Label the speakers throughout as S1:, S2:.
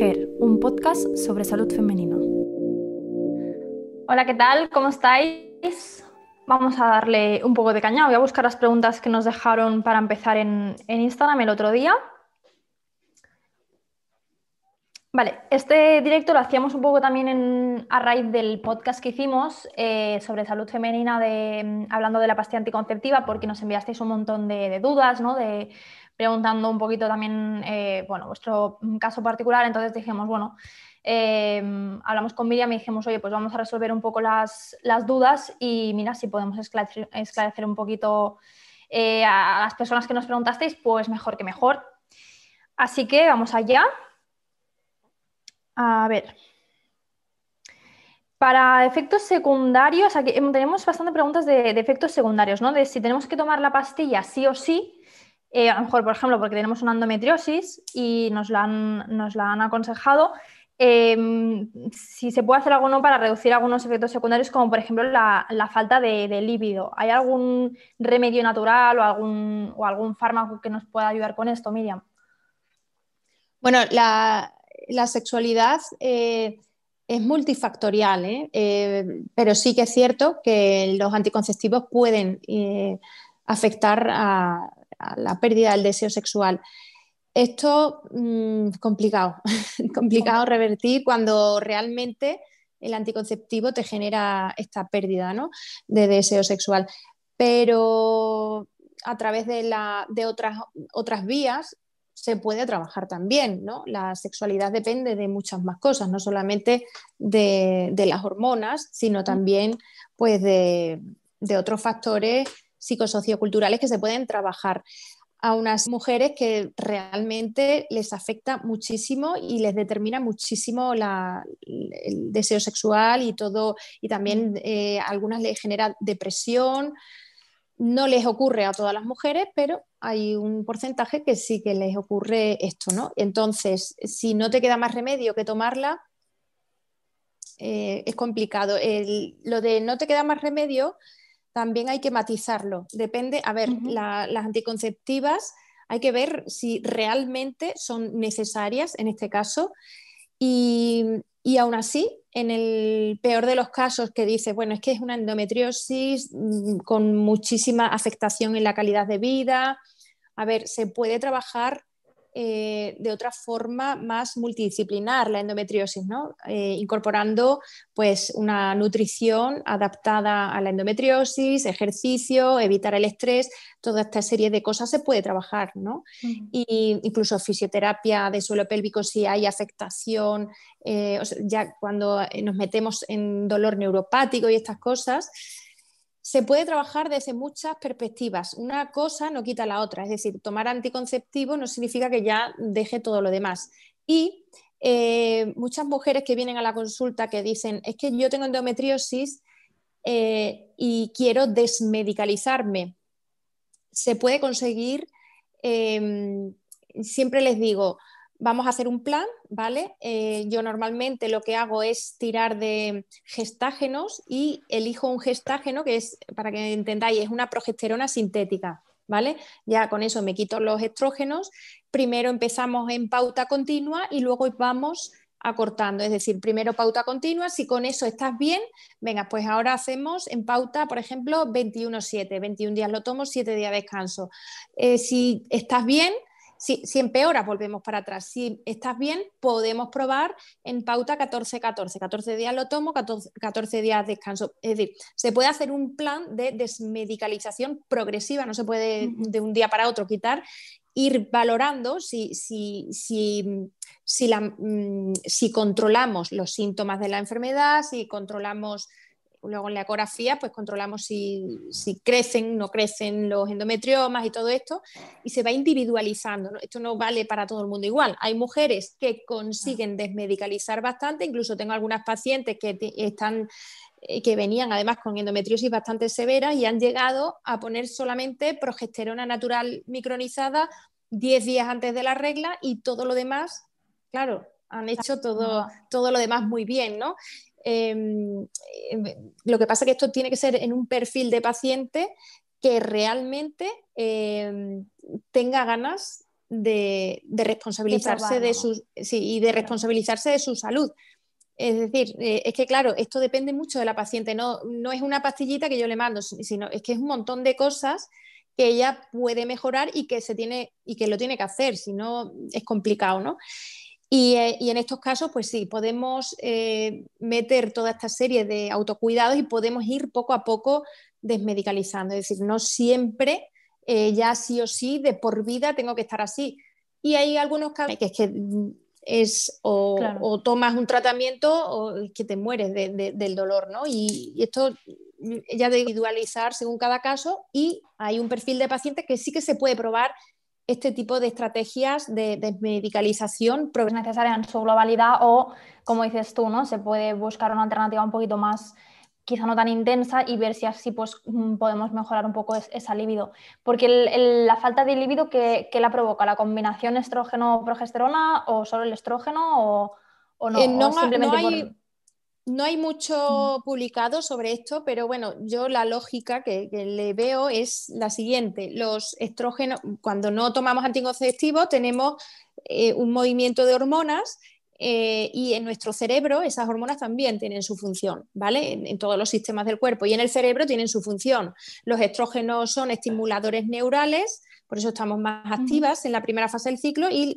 S1: Un podcast sobre salud femenina.
S2: Hola, ¿qué tal? ¿Cómo estáis? Vamos a darle un poco de caña. Voy a buscar las preguntas que nos dejaron para empezar en, Instagram el otro día. Vale, este directo lo hacíamos un poco también a raíz del podcast que hicimos eh, sobre salud femenina, de, hablando de la pastilla anticonceptiva, porque nos enviasteis un montón de, de dudas, ¿no? De, preguntando un poquito también, eh, bueno, vuestro caso particular, entonces dijimos, bueno, em, hablamos con Miriam y dijimos, oye, pues vamos a resolver un poco las, dudas y mira, si podemos esclarecer, un poquito eh, a las personas que nos preguntasteis, pues mejor que mejor. Así que vamos allá. A ver. Para efectos secundarios, aquí em, tenemos bastante preguntas de, de, efectos secundarios, ¿no? De si tenemos que tomar la pastilla sí o sí, eh, a lo mejor, por ejemplo, porque tenemos una endometriosis y nos la han, nos la han aconsejado, em, si se puede hacer algo no para reducir algunos efectos secundarios, como por ejemplo la, falta de, líbido. ¿Hay algún remedio natural o algún, o algún fármaco que nos pueda ayudar con esto, Miriam?
S3: Bueno, la, sexualidad eh, es multifactorial, ¿eh? pero sí que es cierto que los anticonceptivos pueden afectar a la pérdida del deseo sexual. Esto es mm, complicado, complicado revertir cuando realmente el anticonceptivo te genera esta pérdida de deseo sexual. Pero a través de, la, de otras, otras vías se puede trabajar también, ¿no? La sexualidad depende de muchas más cosas, no solamente de, las hormonas, sino también pues, de, de otros factores psicosocioculturales que se pueden trabajar a unas mujeres que realmente les afecta muchísimo y les determina muchísimo el deseo sexual y todo, y también eh, a algunas les genera depresión. No les ocurre a todas las mujeres, pero hay un porcentaje que sí que les ocurre esto, ¿no? Entonces, si no te queda más remedio que tomarla, eh, es complicado. lo de no te queda más remedio también hay que matizarlo. Depende, a ver, las anticonceptivas hay que ver si realmente son necesarias en este caso y, y aún así, en el peor de los casos que dice, bueno, es que es una endometriosis mm, con muchísima afectación en la calidad de vida, a ver, se puede trabajar eh, de otra forma más multidisciplinar la endometriosis, ¿no? Eh, incorporando pues, una nutrición adaptada a la endometriosis, ejercicio, evitar el estrés, toda esta serie de cosas se puede trabajar, ¿no? y incluso fisioterapia de suelo pélvico si hay afectación, eh, ya cuando nos metemos en dolor neuropático y estas cosas, se puede trabajar desde muchas perspectivas. Una cosa no quita la otra, es decir, tomar anticonceptivo no significa que ya deje todo lo demás. Y eh, muchas mujeres que vienen a la consulta que dicen, es que yo tengo endometriosis eh, y quiero desmedicalizarme. Se puede conseguir, em, siempre les digo, vamos a hacer un plan, ¿vale? Eh, yo normalmente lo que hago es tirar de gestágenos y elijo un gestágeno que es, para que entendáis, es una progesterona sintética, ¿vale? Ya con eso me quito los estrógenos. Primero empezamos en pauta continua y luego vamos acortando, es decir, primero pauta continua, si con eso estás bien, venga, pues ahora hacemos en pauta, por ejemplo, 21-7, 21 días lo tomo, 7 días descanso. Eh, si estás bien, si, si, empeoras, volvemos para atrás. Si estás bien, podemos probar en pauta 14-14. 14 días lo tomo, 14, días descanso. Es decir, se puede hacer un plan de desmedicalización progresiva, no se puede de un día para otro quitar ir valorando si, si, si, si, la, mm, si, controlamos los síntomas de la enfermedad, si controlamos Luego en la ecografía pues controlamos si, si crecen, no crecen los endometriomas y todo esto y se va individualizando. Esto no vale para todo el mundo igual. Hay mujeres que consiguen desmedicalizar bastante, incluso tengo algunas pacientes que están eh, que venían además con endometriosis bastante severa y han llegado a poner solamente progesterona natural micronizada 10 días antes de la regla y todo lo demás, claro, han hecho todo, todo lo demás muy bien, ¿no? Em, em, lo que pasa es que esto tiene que ser en un perfil de paciente que realmente em, tenga ganas de, responsabilizarse de, su, y de responsabilizarse de su salud. Es decir, eh, es que claro, esto depende mucho de la paciente, no, no es una pastillita que yo le mando, sino es que es un montón de cosas que ella puede mejorar y que se tiene y que lo tiene que hacer, si no es complicado, ¿no? Y, eh, en estos casos, pues sí, podemos eh, meter toda esta serie de autocuidados y podemos ir poco a poco desmedicalizando. Es decir, no siempre ya sí o sí de por vida tengo que estar así. Y hay algunos casos que es que es o, tomas un tratamiento o es que te mueres del dolor, ¿no? Y, esto ya de individualizar según cada caso y hay un perfil de paciente que sí que se puede probar este tipo de estrategias de, de medicalización.
S2: Es necesaria en su globalidad o, como dices tú, ¿no? Se puede buscar una alternativa un poquito más quizá no tan intensa y ver si así pues, mm, podemos mejorar un poco esa libido. Porque la falta de libido, ¿qué, la provoca? ¿La combinación estrógeno-progesterona o solo el estrógeno o, no?
S3: Eh, no, hay, no, hay, mucho publicado sobre esto, pero bueno, yo la lógica que, le veo es la siguiente. Los estrógenos, cuando no tomamos anticonceptivos, tenemos eh, un movimiento de hormonas eh, y en nuestro cerebro esas hormonas también tienen su función, ¿vale? En, todos los sistemas del cuerpo y en el cerebro tienen su función. Los estrógenos son estimuladores neurales, por eso estamos más activas en la primera fase del ciclo y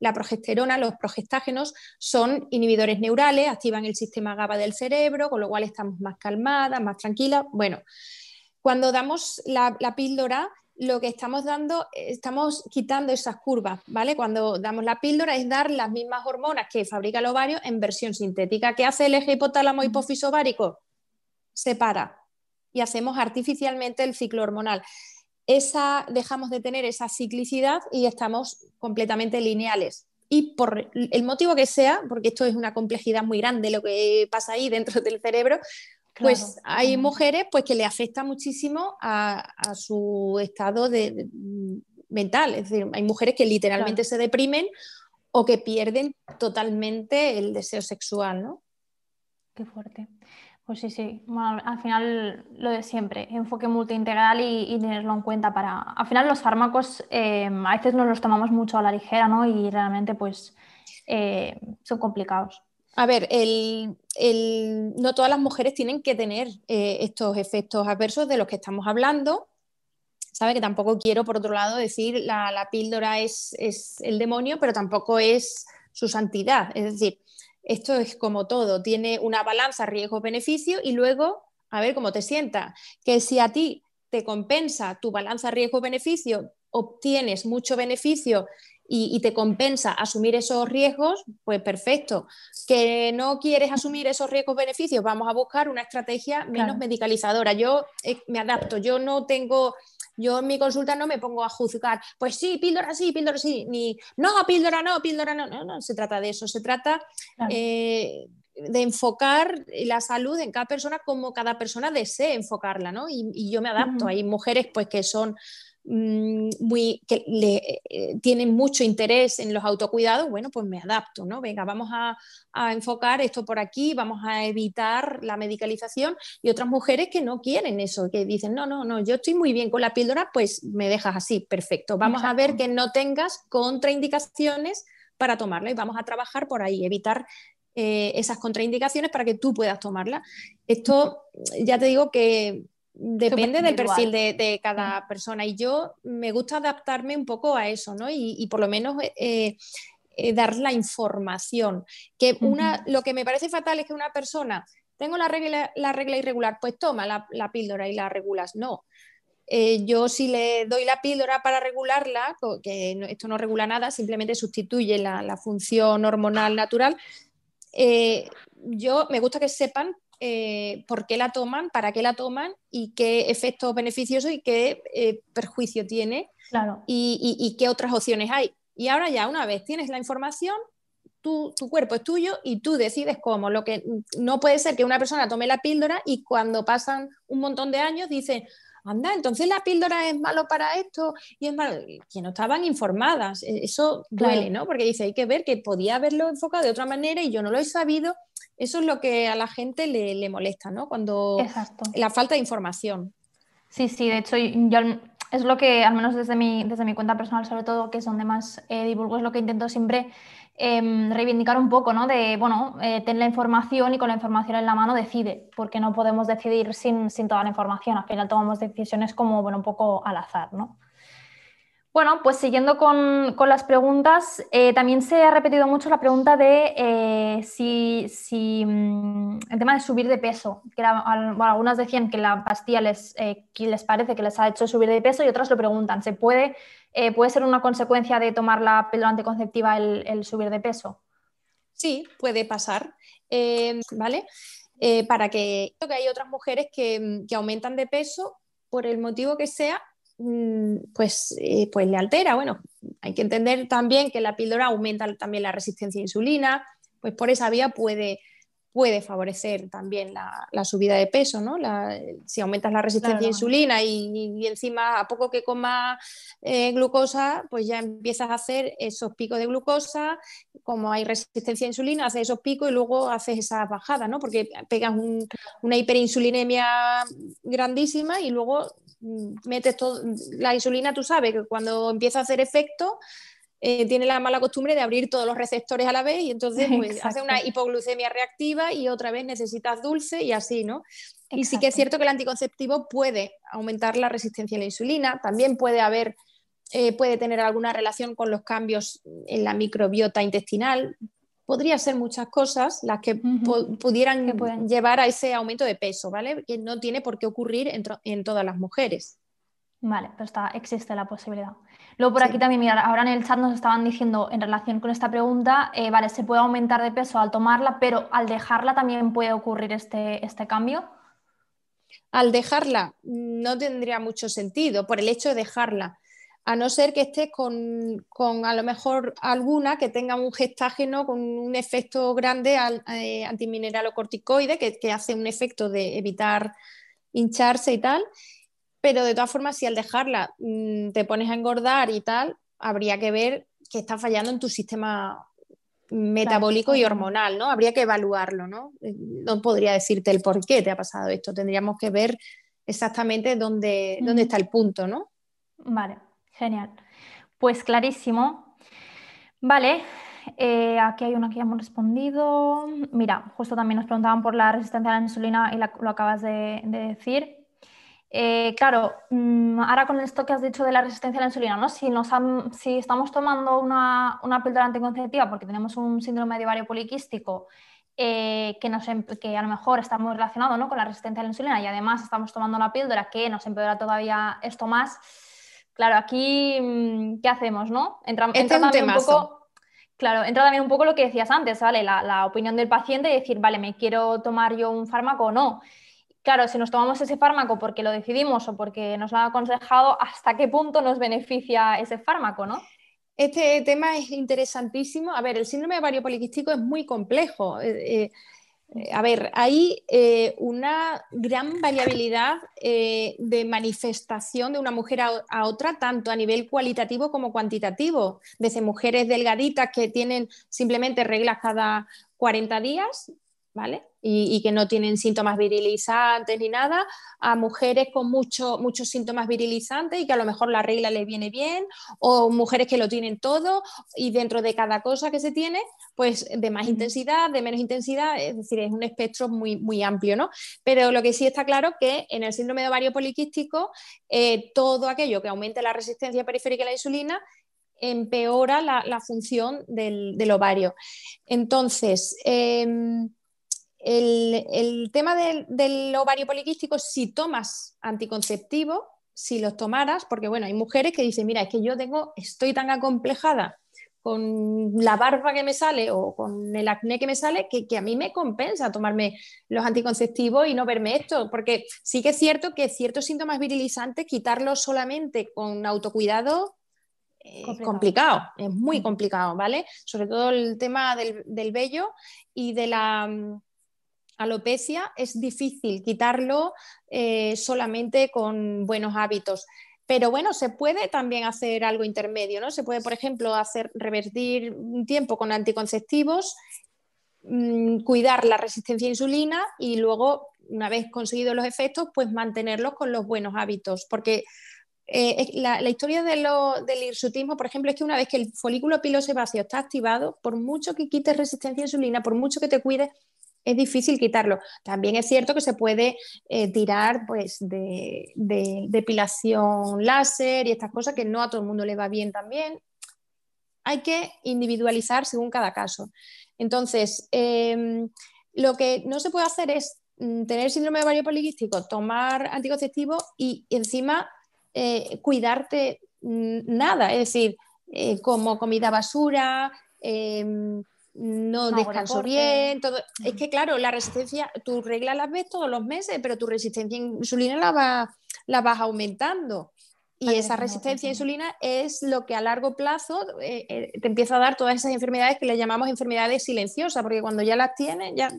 S3: la progesterona, los progestágenos son inhibidores neurales, activan el sistema GABA del cerebro, con lo cual estamos más calmadas, más tranquilas. Bueno, cuando damos la, la píldora lo que estamos dando, estamos quitando esas curvas, ¿vale? Cuando damos la píldora es dar las mismas hormonas que fabrica el ovario en versión sintética. ¿Qué hace el eje hipotálamo hipófiso ovárico? Separa y hacemos artificialmente el ciclo hormonal. Esa, dejamos de tener esa ciclicidad y estamos completamente lineales. Y por el motivo que sea, porque esto es una complejidad muy grande lo que pasa ahí dentro del cerebro, pues hay mujeres pues, que le afecta muchísimo a, su estado de, mental. Es decir, hay mujeres que literalmente se deprimen o que pierden totalmente el deseo sexual, ¿no?
S2: Qué fuerte. Pues sí, sí. Bueno, al final lo de siempre, enfoque multiintegral y, tenerlo en cuenta para. Al final los fármacos eh, a veces nos los tomamos mucho a la ligera, ¿no? Y realmente pues eh, son complicados.
S3: A ver, no todas las mujeres tienen que tener eh, estos efectos adversos de los que estamos hablando. Sabe que tampoco quiero, por otro lado, decir la, la píldora es, el demonio, pero tampoco es su santidad. Es decir, esto es como todo, tiene una balanza riesgo-beneficio y luego a ver cómo te sienta. Que si a ti te compensa tu balanza riesgo-beneficio, obtienes mucho beneficio y, te compensa asumir esos riesgos, pues perfecto. Que no quieres asumir esos riesgos-beneficios, vamos a buscar una estrategia menos medicalizadora. Yo eh, me adapto, yo no tengo, yo en mi consulta no me pongo a juzgar, pues sí, píldora sí, píldora sí, ni no, píldora no, píldora no, no, no se trata de eso, se trata eh, de enfocar la salud en cada persona como cada persona desee enfocarla, ¿no? Y, yo me adapto. Hay mujeres pues que son muy, que le, eh, tienen mucho interés en los autocuidados, bueno, pues me adapto, ¿no? Venga, vamos a, enfocar esto por aquí, vamos a evitar la medicalización y otras mujeres que no quieren eso, que dicen, no, no, no, yo estoy muy bien con la píldora, pues me dejas así, perfecto. Vamos a ver que no tengas contraindicaciones para tomarla y vamos a trabajar por ahí, evitar eh, esas contraindicaciones para que tú puedas tomarla. Esto ya te digo que Depende del perfil de, cada persona y yo me gusta adaptarme un poco a eso, ¿no? Y, por lo menos eh, eh, dar la información. Que una, Lo que me parece fatal es que una persona, tengo la regla, la regla irregular, pues toma la, píldora y la regulas. No. Eh, yo si le doy la píldora para regularla, que esto no regula nada, simplemente sustituye la, función hormonal natural, yo me gusta que sepan eh, por qué la toman, para qué la toman y qué efectos beneficiosos y qué eh, perjuicio tiene y, qué otras opciones hay. Y ahora ya, una vez tienes la información, tu cuerpo es tuyo y tú decides cómo. Lo que no puede ser que una persona tome la píldora y cuando pasan un montón de años dice, anda, entonces la píldora es malo para esto y es malo. Que no estaban informadas. E, eso duele, ¿no? Porque dice, hay que ver que podía haberlo enfocado de otra manera y yo no lo he sabido eso es lo que a la gente le, molesta, ¿no? Cuando la falta de información.
S2: Sí, sí, de hecho yo es lo que, al menos desde mi, desde mi cuenta personal, sobre todo, que es donde más eh, divulgo, es lo que intento siempre em, reivindicar un poco, ¿no? De, bueno, eh, ten la información y con la información en la mano decide, porque no podemos decidir sin, sin toda la información. Al final tomamos decisiones como, bueno, un poco al azar, ¿no? Bueno, pues siguiendo con, las preguntas, eh, también se ha repetido mucho la pregunta de eh, si, mm, el tema de subir de peso. Que algunas decían que la pastilla les, eh, les parece que les ha hecho subir de peso y otras lo preguntan, ¿se puede, puede ser una consecuencia de tomar la píldora anticonceptiva el, subir de peso?
S3: Sí, puede pasar, ¿vale? para que, que hay otras mujeres que, que aumentan de peso por el motivo que sea pues, eh, pues le altera. Bueno, hay que entender también que la píldora aumenta también la resistencia a insulina, pues por esa vía puede, puede favorecer también la, subida de peso, ¿no? si aumentas la resistencia a insulina y, encima a poco que comas eh, glucosa, pues ya empiezas a hacer esos picos de glucosa, como hay resistencia a insulina, haces esos picos y luego haces esa bajada, ¿no? Porque pegas una hiperinsulinemia grandísima y luego metes todo, la insulina, tú sabes que cuando empieza a hacer efecto, eh, tiene la mala costumbre de abrir todos los receptores a la vez y entonces pues, hace una hipoglucemia reactiva y otra vez necesitas dulce y así, ¿no? Y sí que es cierto que el anticonceptivo puede aumentar la resistencia a la insulina, también puede haber, eh, puede tener alguna relación con los cambios en la microbiota intestinal, podría ser muchas cosas las que pudieran llevar a ese aumento de peso, ¿vale? Que no tiene por qué ocurrir en, todas las mujeres.
S2: Vale, pero está, existe la posibilidad. Luego por aquí también, mira, ahora en el chat nos estaban diciendo en relación con esta pregunta, eh, vale, se puede aumentar de peso al tomarla, pero al dejarla también puede ocurrir este, este cambio.
S3: Al dejarla no tendría mucho sentido por el hecho de dejarla a no ser que estés con, a lo mejor alguna que tenga un gestágeno con un efecto grande al, eh, antimineralocorticoide, que, que, hace un efecto de evitar hincharse y tal, pero de todas formas, si al dejarla mm, te pones a engordar y tal, habría que ver que está fallando en tu sistema metabólico y hormonal, ¿no? Habría que evaluarlo, ¿no? Eh, no podría decirte el por qué te ha pasado esto, tendríamos que ver exactamente dónde, dónde está el punto, ¿no?
S2: Vale. Genial. Pues clarísimo. Vale, eh, aquí hay uno que ya hemos respondido. Mira, justo también nos preguntaban por la resistencia a la insulina y lo acabas de, decir. Eh, claro, mm, ahora con esto que has dicho de la resistencia a la insulina, ¿no? si, nos si estamos tomando una, una, píldora anticonceptiva porque tenemos un síndrome de ovario poliquístico eh, que, nos, em, que a lo mejor está muy relacionado ¿no? con la resistencia a la insulina y además estamos tomando una píldora que nos empeora todavía esto más, Claro, aquí, mm, ¿qué hacemos, no?
S3: Entra, también un poco,
S2: claro, entra también un poco lo que decías antes, ¿vale? La, opinión del paciente y decir, vale, ¿me quiero tomar yo un fármaco o no? Claro, si nos tomamos ese fármaco porque lo decidimos o porque nos lo han aconsejado, ¿hasta qué punto nos beneficia ese fármaco, no?
S3: Este tema es interesantísimo. A ver, el síndrome ovario poliquístico es muy complejo. Eh, eh, a ver, hay eh, una gran variabilidad de manifestación de una mujer a, otra, tanto a nivel cualitativo como cuantitativo, desde mujeres delgaditas que tienen simplemente reglas cada 40 días, ¿vale? y, que no tienen síntomas virilizantes ni nada, a mujeres con muchos síntomas virilizantes y que a lo mejor la regla les viene bien, o mujeres que lo tienen todo y dentro de cada cosa que se tiene, pues de más intensidad, de menos intensidad, es decir, es un espectro muy, muy amplio, ¿no? Pero lo que sí está claro que en el síndrome de ovario poliquístico, eh, todo aquello que aumente la resistencia periférica a la insulina empeora la, función del, ovario. Entonces, em, el, tema del, ovario poliquístico, si tomas anticonceptivo, si los tomaras, porque bueno, hay mujeres que dicen, mira, es que yo tengo, estoy tan acomplejada con la barba que me sale o con el acné que me sale, que, a mí me compensa tomarme los anticonceptivos y no verme esto, porque sí que es cierto que ciertos síntomas virilizantes, quitarlos solamente con autocuidado es complicado. es muy mm. complicado, ¿vale? Sobre todo el tema del, del vello y de la mm, alopecia es difícil quitarlo eh, solamente con buenos hábitos. Pero bueno, se puede también hacer algo intermedio, ¿no? Se puede, por ejemplo, hacer revertir un tiempo con anticonceptivos, mm, cuidar la resistencia a insulina y luego, una vez conseguidos los efectos, pues mantenerlos con los buenos hábitos. Porque eh, la, historia del hirsutismo, por ejemplo, es que una vez que el folículo pilosebáceo está activado, por mucho que quites resistencia a insulina, por mucho que te cuides, es difícil quitarlo. También es cierto que se puede eh, tirar pues, de, depilación láser y estas cosas que no a todo el mundo le va bien también. Hay que individualizar según cada caso. Entonces, em, lo que no se puede hacer es mm, tener síndrome de ovario poliquístico, tomar anticonceptivo y, encima eh, cuidarte mm, nada, es decir, eh, como comida basura, em, no, descanso bien, todo. Es que claro, la resistencia, tu regla las ves todos los meses, pero tu resistencia a insulina la, la vas aumentando. Y esa resistencia a insulina es lo que a largo plazo eh, eh, te empieza a dar todas esas enfermedades que le llamamos enfermedades silenciosas, porque cuando ya las tienes, ya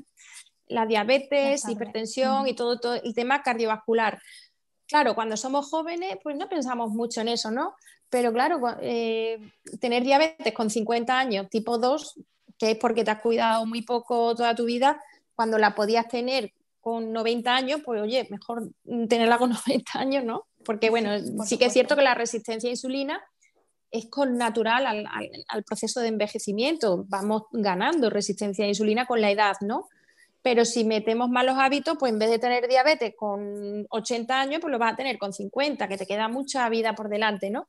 S3: la diabetes, hipertensión y todo, todo el tema cardiovascular. Claro, cuando somos jóvenes, pues no pensamos mucho en eso, ¿no? Pero claro, eh, tener diabetes con 50 años, tipo 2, que es porque te has cuidado muy poco toda tu vida, cuando la podías tener con 90 años, pues oye, mejor tenerla con 90 años, ¿no? Porque bueno, sí, que es cierto que la resistencia a insulina es con natural al, proceso de envejecimiento, vamos ganando resistencia a insulina con la edad, ¿no? Pero si metemos malos hábitos, pues en vez de tener diabetes con 80 años, pues lo vas a tener con 50, que te queda mucha vida por delante, ¿no?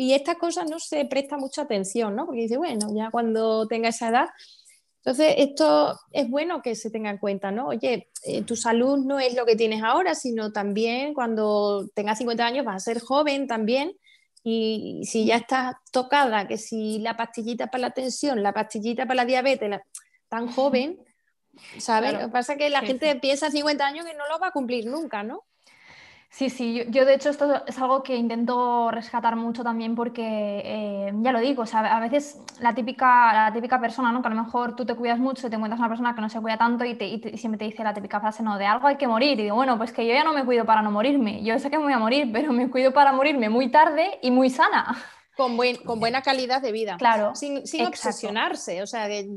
S3: Y estas cosas no se presta mucha atención, ¿no? Porque dice, bueno, ya cuando tenga esa edad. Entonces, esto es bueno que se tenga en cuenta, ¿no? Oye, eh, tu salud no es lo que tienes ahora, sino también cuando tengas 50 años vas a ser joven también. Y si ya estás tocada, que si la pastillita para la tensión, la pastillita para la diabetes, tan joven, ¿sabes? Lo que pasa es que la gente piensa 50 años que no lo va a cumplir nunca, ¿no?
S2: Sí, sí, yo, de hecho esto es algo que intento rescatar mucho también porque, eh, ya lo digo, o sea, a veces la típica, la típica persona, ¿no? que a lo mejor tú te cuidas mucho y te encuentras una persona que no se cuida tanto y, te, siempre te dice la típica frase, no, de algo hay que morir. Y digo, bueno, pues que yo ya no me cuido para no morirme, yo sé que me voy a morir, pero me cuido para morirme muy tarde y muy sana.
S3: Con, buen, con buena calidad de vida.
S2: Claro.
S3: Sin, sin obsesionarse, o sea, que,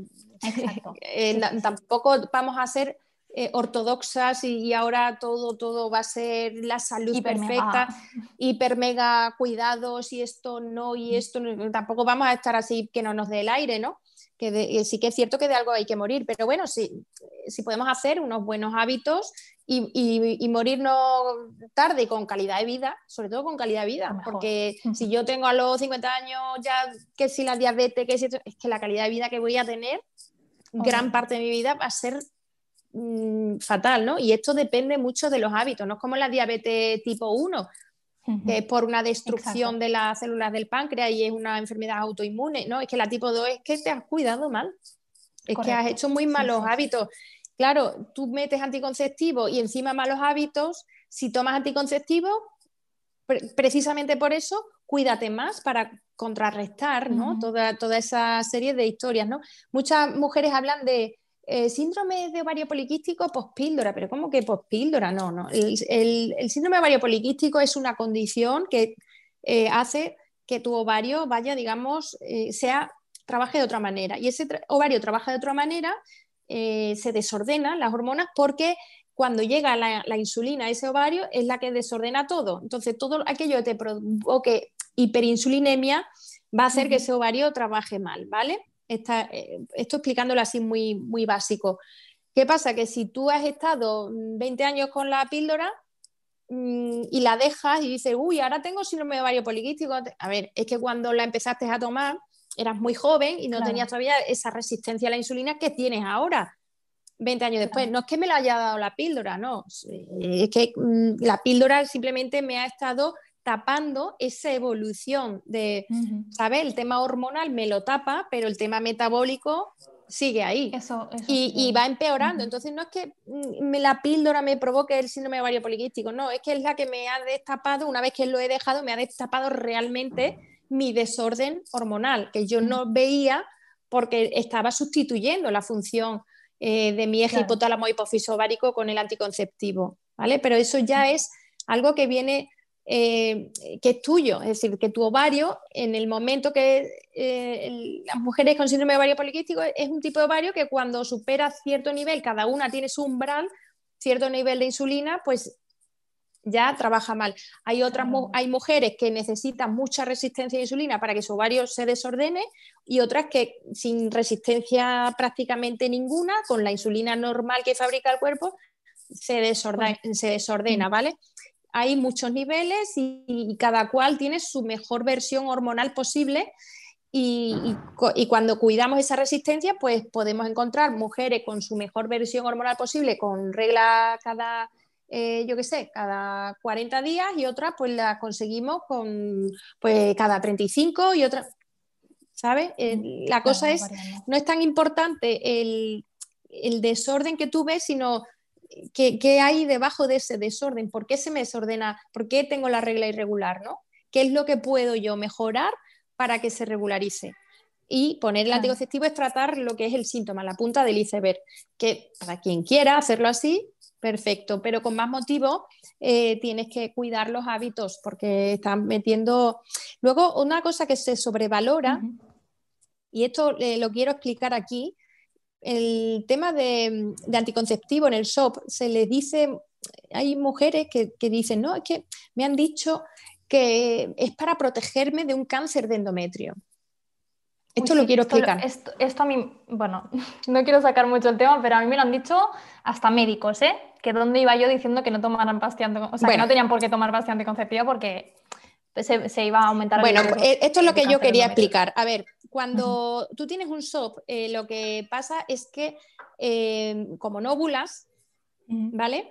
S3: eh, tampoco vamos a ser eh, ortodoxas y, ahora todo, todo va a ser la salud perfecta, hiper mega cuidados y esto no y esto tampoco vamos a estar así que no nos dé el aire, ¿no? Que sí que es cierto que de algo hay que morir, pero bueno, si, si podemos hacer unos buenos hábitos y, y, morirnos tarde con calidad de vida, sobre todo con calidad de vida, porque si yo tengo a los 50 años ya que si la diabetes, que si es que la calidad de vida que voy a tener, gran parte de mi vida va a ser Mm, fatal, ¿no? Y esto depende mucho de los hábitos, no es como la diabetes tipo 1, que es por una destrucción de las células del páncreas y es una enfermedad autoinmune, ¿no? Es que la tipo 2 es que te has cuidado mal, es que has hecho muy malos hábitos. Claro, tú metes anticonceptivo y encima malos hábitos, si tomas anticonceptivo, precisamente por eso, cuídate más para contrarrestar ¿no? toda, toda esa serie de historias. ¿no? Muchas mujeres hablan de eh, síndrome de ovario poliquístico pospíldora, pero ¿cómo que pospíldora? No, no. El, síndrome de ovario poliquístico es una condición que eh, hace que tu ovario vaya, digamos, eh, sea, trabaje de otra manera. Y ese ovario trabaja de otra manera, se desordena las hormonas porque cuando llega la, la, insulina a ese ovario es la que desordena todo. Entonces, todo aquello que te provoque hiperinsulinemia va a hacer que ese ovario trabaje mal, ¿vale? Eh, esto explicándolo así muy, muy básico. ¿Qué pasa? Que si tú has estado 20 años con la píldora mm, y la dejas y dices, uy, ahora tengo síndrome de ovario poliquístico. A ver, es que cuando la empezaste a tomar eras muy joven y no tenías todavía esa resistencia a la insulina que tienes ahora, 20 años después. No es que me la haya dado la píldora, no. Es que mm, la píldora simplemente me ha estado tapando esa evolución de, ¿sabes? El tema hormonal me lo tapa, pero el tema metabólico sigue ahí.
S2: Eso,
S3: y, va empeorando. Entonces no es que mm, me, la píldora me provoque el síndrome ovario poliquístico, no, es que es la que me ha destapado, una vez que lo he dejado, me ha destapado realmente mi desorden hormonal, que yo no veía porque estaba sustituyendo la función eh, de mi eje hipotálamo hipofiso ovárico con el anticonceptivo, ¿vale? Pero eso ya es algo que viene eh, que es tuyo, es decir, que tu ovario, en el momento que eh, las mujeres con síndrome de ovario poliquístico es un tipo de ovario que cuando supera cierto nivel, cada una tiene su umbral, cierto nivel de insulina, pues ya trabaja mal. Hay otras hay mujeres que necesitan mucha resistencia a insulina para que su ovario se desordene y otras que sin resistencia prácticamente ninguna, con la insulina normal que fabrica el cuerpo, se desordena, se desordena ¿vale? Hay muchos niveles y, cada cual tiene su mejor versión hormonal posible y, y, cuando cuidamos esa resistencia, pues podemos encontrar mujeres con su mejor versión hormonal posible, con regla cada eh, yo qué sé, cada 40 días y otras pues las conseguimos con pues cada 35 y otras, ¿sabes? Eh, mm, la cosa es, no es tan importante el, desorden que tú ves, sino qué, hay debajo de ese desorden, por qué se me desordena, por qué tengo la regla irregular, ¿no? ¿Qué es lo que puedo yo mejorar para que se regularice? Y poner el anticonceptivo es tratar lo que es el síntoma, la punta del iceberg, que para quien quiera hacerlo así, Perfecto, pero con más motivo eh, tienes que cuidar los hábitos porque están metiendo... Luego, una cosa que se sobrevalora, y esto eh, lo quiero explicar aquí, el tema de, anticonceptivo en el SOP, se le dice, hay mujeres que, dicen, no, es que me han dicho que es para protegerme de un cáncer de endometrio. Esto lo quiero explicar.
S2: Esto, a mí, bueno, no quiero sacar mucho el tema, pero a mí me lo han dicho hasta médicos, ¿eh? Que dónde iba yo diciendo que no tomaran pastilla o sea, que no tenían por qué tomar pastilla anticonceptiva porque se, iba a aumentar.
S3: Bueno, eh, esto es lo que yo quería explicar. A ver, cuando tú tienes un SOP, eh, lo que pasa es que eh, como no ovulas, ¿vale?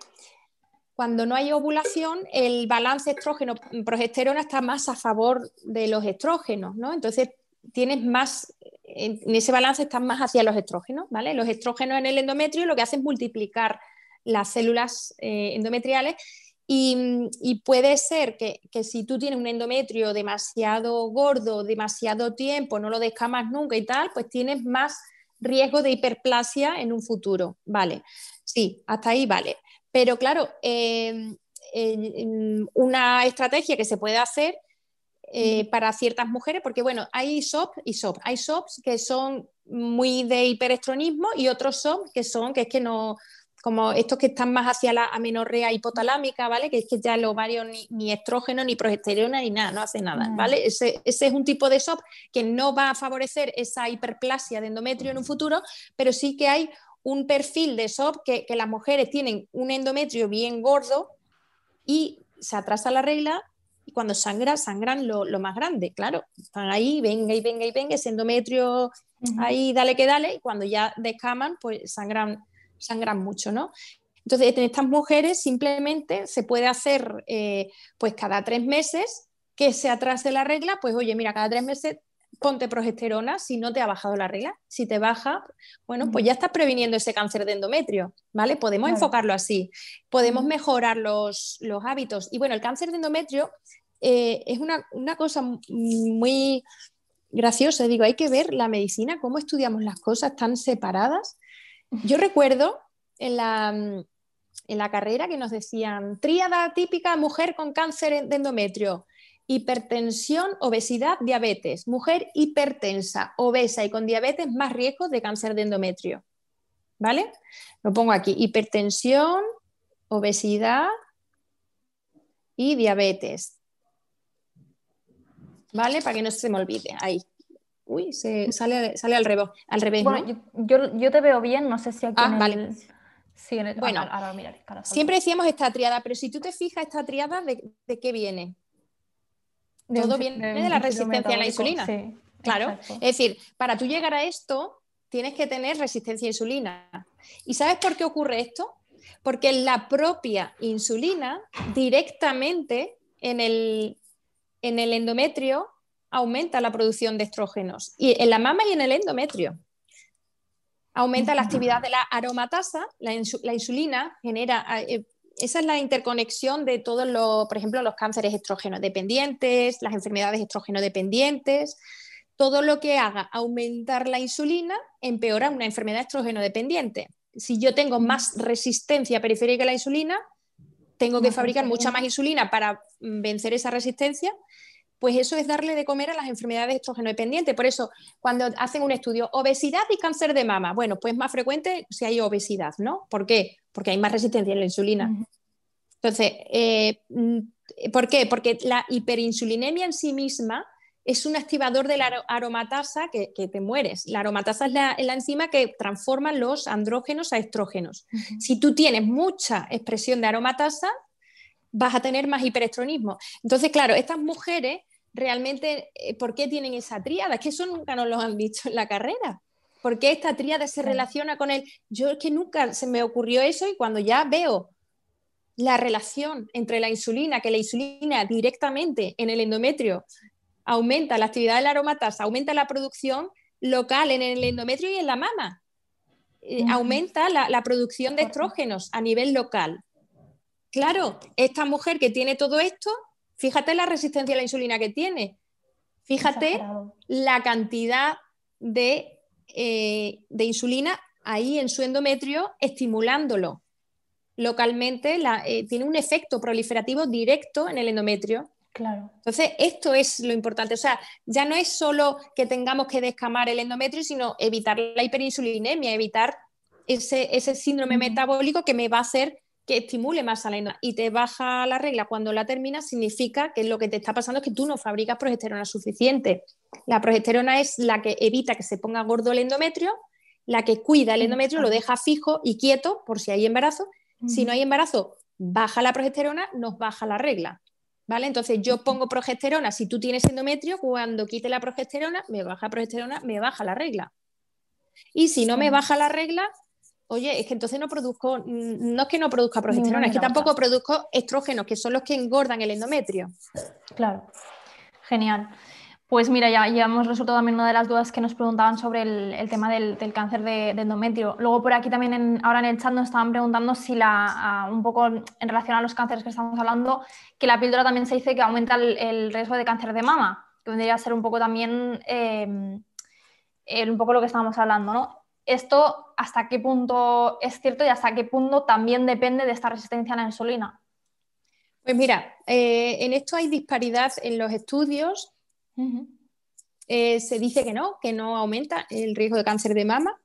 S3: Cuando no hay ovulación, el balance estrógeno-progesterona está más a favor de los estrógenos, ¿no? Entonces tienes más, en ese balance están más hacia los estrógenos, ¿vale? Los estrógenos en el endometrio lo que hacen es multiplicar las células eh, endometriales y, puede ser que, si tú tienes un endometrio demasiado gordo, demasiado tiempo, no lo descamas nunca y tal, pues tienes más riesgo de hiperplasia en un futuro, ¿vale? Sí, hasta ahí vale. Pero claro, eh, una estrategia que se puede hacer eh, para ciertas mujeres, porque bueno, hay SOP y SOP. Hay SOPs que son muy de hiperestronismo y otros SOP que son, que es que no, como estos que están más hacia la amenorrea hipotalámica, ¿vale? Que es que ya el ovario ni, ni estrógeno, ni progesterona, ni nada, no hace nada. ¿vale? Ese, es un tipo de SOP que no va a favorecer esa hiperplasia de endometrio en un futuro, pero sí que hay un perfil de SOP que, que las mujeres tienen un endometrio bien gordo y se atrasa la regla y cuando sangra, sangran lo, más grande, claro. Están ahí, venga y venga y venga, ese endometrio ahí, dale que dale, y cuando ya descaman, pues sangran, sangran mucho, ¿no? Entonces, en estas mujeres simplemente se puede hacer, eh, pues cada tres meses que se atrase la regla, pues oye, mira, cada tres meses ponte progesterona si no te ha bajado la regla. Si te baja, bueno, pues ya estás previniendo ese cáncer de endometrio, ¿vale? Podemos enfocarlo así. Podemos mejorar los, hábitos. Y bueno, el cáncer de endometrio eh, es una, cosa muy graciosa. Digo, hay que ver la medicina, cómo estudiamos las cosas tan separadas. Yo recuerdo en la, en la carrera que nos decían, tríada típica mujer con cáncer de endometrio hipertensión, obesidad, diabetes. Mujer hipertensa, obesa y con diabetes, más riesgo de cáncer de endometrio. ¿Vale? Lo pongo aquí. Hipertensión, obesidad y diabetes. ¿Vale? Para que no se me olvide. Ahí. Uy, se sale, sale al, revés, al revés.
S2: Bueno, yo, te veo bien, no sé si aquí
S3: ah, vale. bueno, ahora, siempre decíamos esta triada, pero si tú te fijas, esta triada, ¿de qué viene? todo viene de, la resistencia a la insulina. claro. Es decir, para tú llegar a esto, tienes que tener resistencia a insulina. ¿Y sabes por qué ocurre esto? Porque la propia insulina directamente en el, en el endometrio aumenta la producción de estrógenos. Y en la mama y en el endometrio. Aumenta la actividad de la aromatasa, la, la insulina genera, eh, esa es la interconexión de todos los, por ejemplo, los cánceres estrógeno dependientes, las enfermedades estrógeno dependientes. Todo lo que haga aumentar la insulina empeora una enfermedad estrógeno dependiente. Si yo tengo más resistencia periférica a la insulina, tengo que fabricar mucha más insulina para mm, vencer esa resistencia, pues eso es darle de comer a las enfermedades estrógeno dependientes. Por eso, cuando hacen un estudio, obesidad y cáncer de mama, bueno, pues más frecuente si hay obesidad, ¿no? ¿Por qué? porque hay más resistencia a la insulina. Entonces, eh, mm, ¿por qué? Porque la hiperinsulinemia en sí misma es un activador de la aromatasa que, te mueres. La aromatasa es la, enzima que transforma los andrógenos a estrógenos. Si tú tienes mucha expresión de aromatasa, vas a tener más hiperestronismo. Entonces, claro, estas mujeres realmente, eh, ¿por qué tienen esa tríada? Es que eso nunca nos lo han dicho en la carrera. ¿Por qué esta tríada se relaciona con él? Yo es que nunca se me ocurrió eso y cuando ya veo la relación entre la insulina, que la insulina directamente en el endometrio aumenta la actividad de la aromatasa, aumenta la producción local en el endometrio y en la mama. Eh, aumenta la, producción de estrógenos a nivel local. Claro, esta mujer que tiene todo esto, fíjate la resistencia a la insulina que tiene. Fíjate la cantidad de, eh, de, insulina ahí en su endometrio estimulándolo. Localmente eh, tiene un efecto proliferativo directo en el endometrio
S2: Claro.
S3: Entonces, esto es lo importante. O sea, ya no es solo que tengamos que descamar el endometrio, sino evitar la hiperinsulinemia, evitar ese, síndrome metabólico que me va a hacer que estimule más a la y te baja la regla cuando la terminas, significa que lo que te está pasando es que tú no fabricas progesterona suficiente. La progesterona es la que evita que se ponga gordo el endometrio, la que cuida el endometrio, lo deja fijo y quieto por si hay embarazo. Si no hay embarazo, baja la progesterona, nos baja la regla. ¿Vale? Entonces yo pongo progesterona, si tú tienes endometrio, cuando quite la progesterona, me baja progesterona, me baja la regla. Y si no me baja la regla, oye, es que entonces no produzco, no es que no produzca progesterona, es que tampoco produzco estrógenos, que son los que engordan el endometrio.
S2: Claro, genial. Pues mira, ya, ya, hemos resuelto también una de las dudas que nos preguntaban sobre el, tema del, cáncer de, endometrio. Luego por aquí también ahora en el chat nos estaban preguntando si la, un poco en relación a los cánceres que estamos hablando, que la píldora también se dice que aumenta el, riesgo de cáncer de mama, que vendría a ser un poco también eh, un poco lo que estábamos hablando, ¿no? Esto hasta qué punto es cierto y hasta qué punto también depende de esta resistencia a la insulina.
S3: Pues mira, eh, en esto hay disparidad en los estudios eh, se dice que no, que no aumenta el riesgo de cáncer de mama.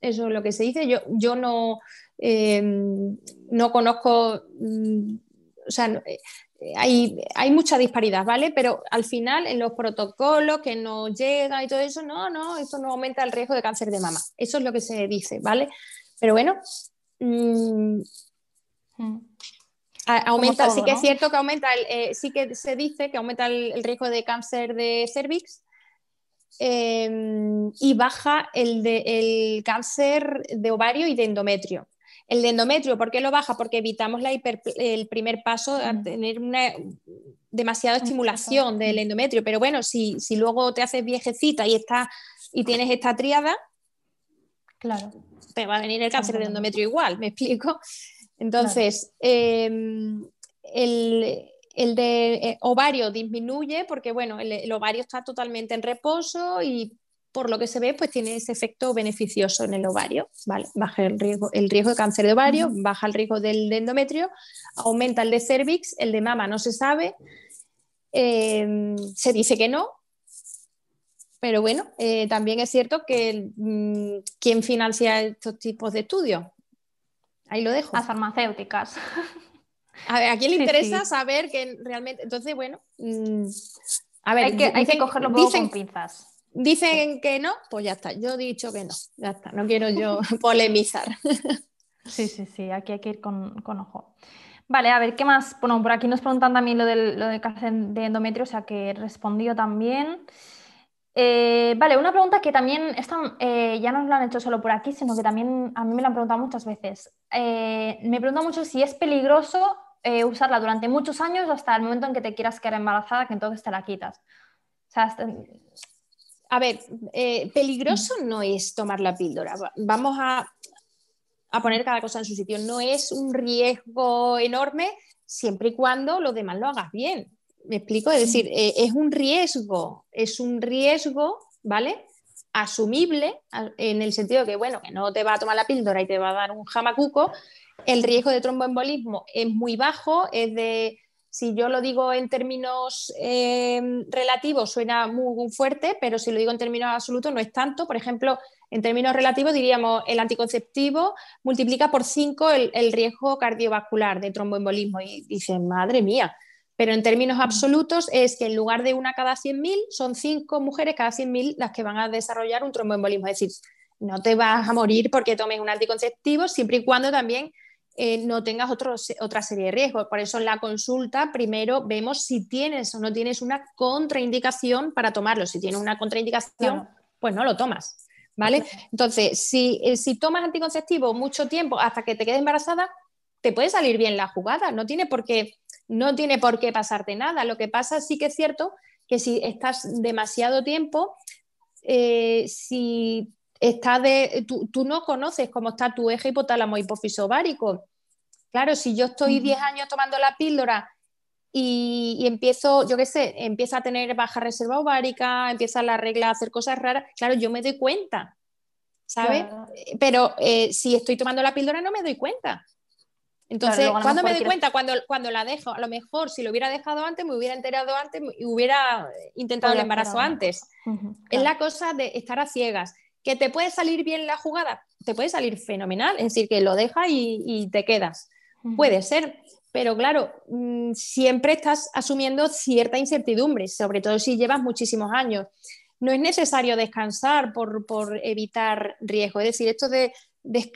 S3: Eso es lo que se dice. Yo, yo no, em, no conozco, mm, o sea, eh, hay, hay, mucha disparidad, ¿vale? Pero al final en los protocolos que no llega y todo eso, no, no, eso no aumenta el riesgo de cáncer de mama. Eso es lo que se dice, ¿vale? Pero bueno, mm, mm. Aumenta, sí que es cierto que aumenta, eh, sí que se dice que aumenta el, riesgo de cáncer de cervix em, y baja el, de, el cáncer de ovario y de endometrio. El de endometrio, ¿por qué lo baja? Porque evitamos la el primer paso a mm. tener una demasiada estimulación del endometrio. Pero bueno, si, si luego te haces viejecita y, está, y tienes esta triada,
S2: claro.
S3: te va a venir el cáncer de endometrio igual, ¿me explico? Entonces, em, el, de eh, ovario disminuye porque, bueno, el, ovario está totalmente en reposo y por lo que se ve, pues tiene ese efecto beneficioso en el ovario, ¿vale? Baja el riesgo, el riesgo de cáncer de ovario, baja el riesgo del endometrio, aumenta el de cervix, el de mama no se sabe, em, se dice que no, pero bueno, eh, también es cierto que mm, quién financia estos tipos de estudios, Ahí lo dejo.
S2: Las farmacéuticas.
S3: A ver, ¿a quién le interesa saber que realmente. Entonces, bueno. Mm, a ver,
S2: hay que, hay que cogerlo con pinzas.
S3: Dicen que no, pues ya está. Yo he dicho que no. Ya está. No quiero yo polemizar.
S2: Sí, sí, sí. Aquí hay que ir con, ojo. Vale, a ver, ¿qué más? Bueno, por aquí nos preguntan también lo del, lo del cáncer de endometrio, o sea que he respondido también. Eh, vale, una pregunta que también eh, ya no nos la han hecho solo por aquí, sino que también a mí me la han preguntado muchas veces. Eh, me pregunta mucho si es peligroso usarla durante muchos años hasta el momento en que te quieras quedar embarazada, que entonces te la quitas.
S3: A ver, peligroso no es tomar la píldora. Vamos a, a poner cada cosa en su sitio. No es un riesgo enorme siempre y cuando lo demás lo hagas bien. ¿Me explico? Es decir, eh, es un riesgo, es un riesgo, ¿vale? Asumible en el sentido que, bueno, que no te va a tomar la píldora y te va a dar un jamacuco. El riesgo de tromboembolismo es muy bajo, es de, si yo lo digo en términos em, relativos, suena muy, fuerte, pero si lo digo en términos absolutos, no es tanto. Por ejemplo, En términos relativos, diríamos, el anticonceptivo multiplica por 5 el, riesgo cardiovascular de tromboembolismo. Y dicen, madre mía. Pero en términos absolutos es que en lugar de una cada 100.000, son 5 mujeres cada 100.000 las que van a desarrollar un tromboembolismo. Es decir, no te vas a morir porque tomes un anticonceptivo, siempre y cuando también eh, no tengas otra serie de riesgos. Por eso en la consulta primero vemos si tienes o no tienes una contraindicación para tomarlo. Si tienes una contraindicación, pues no lo tomas. ¿Vale? Entonces, eh, si, tomas anticonceptivo mucho tiempo hasta que te quedes embarazada, te puede salir bien la jugada, no tiene por qué, no tiene por qué pasarte nada. Lo que pasa sí que es cierto que si estás demasiado tiempo, eh, si está de, tú, no conoces cómo está tu eje hipotálamo hipófiso ovárico. Claro, si yo estoy 10 años tomando la píldora y, empiezo, yo qué sé, empieza a tener baja reserva ovárica, empieza la regla a hacer cosas raras, claro, yo me doy cuenta, ¿sabes? Pero eh, si estoy tomando la píldora no me doy cuenta. Entonces, ¿cuándo me doy cuenta? Cuando, cuando la dejo. A lo mejor si lo hubiera dejado antes, me hubiera enterado antes y hubiera intentado el embarazo antes. Es la cosa de estar a ciegas. ¿Que te puede salir bien la jugada? Te puede salir fenomenal, es decir, que lo dejas y, te quedas. Puede ser, pero claro, mm, siempre estás asumiendo cierta incertidumbre, sobre todo si llevas muchísimos años. No es necesario descansar por, evitar riesgo, es decir, esto de,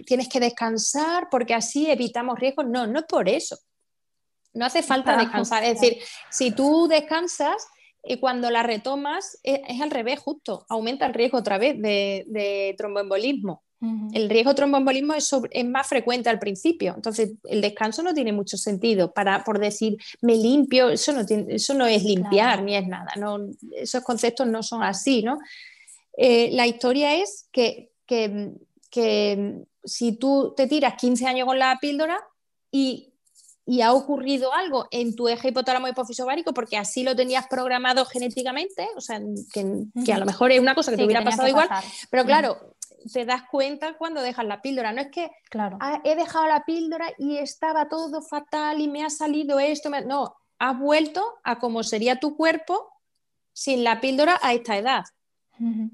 S3: tienes que descansar porque así evitamos riesgos, no, no es por eso. No hace falta descansar, es decir, si tú descansas, y cuando la retomas es, al revés, justo, aumenta el riesgo otra vez de, tromboembolismo. El riesgo de tromboembolismo es, es, más frecuente al principio, entonces el descanso no tiene mucho sentido. Para, por decir me limpio, eso no, eso no es limpiar ni es nada, no, esos conceptos no son así. ¿no? Eh, la historia es que, que, que si tú te tiras 15 años con la píldora y y ha ocurrido algo en tu eje hipotálamo hipófiso ovárico porque así lo tenías programado genéticamente, o sea, que, a lo mejor es una cosa que te hubiera pasado igual, pero claro, te das cuenta cuando dejas la píldora, no es que claro. Ah, he dejado la píldora y estaba todo fatal y me ha salido esto, no, has vuelto a cómo sería tu cuerpo sin la píldora a esta edad.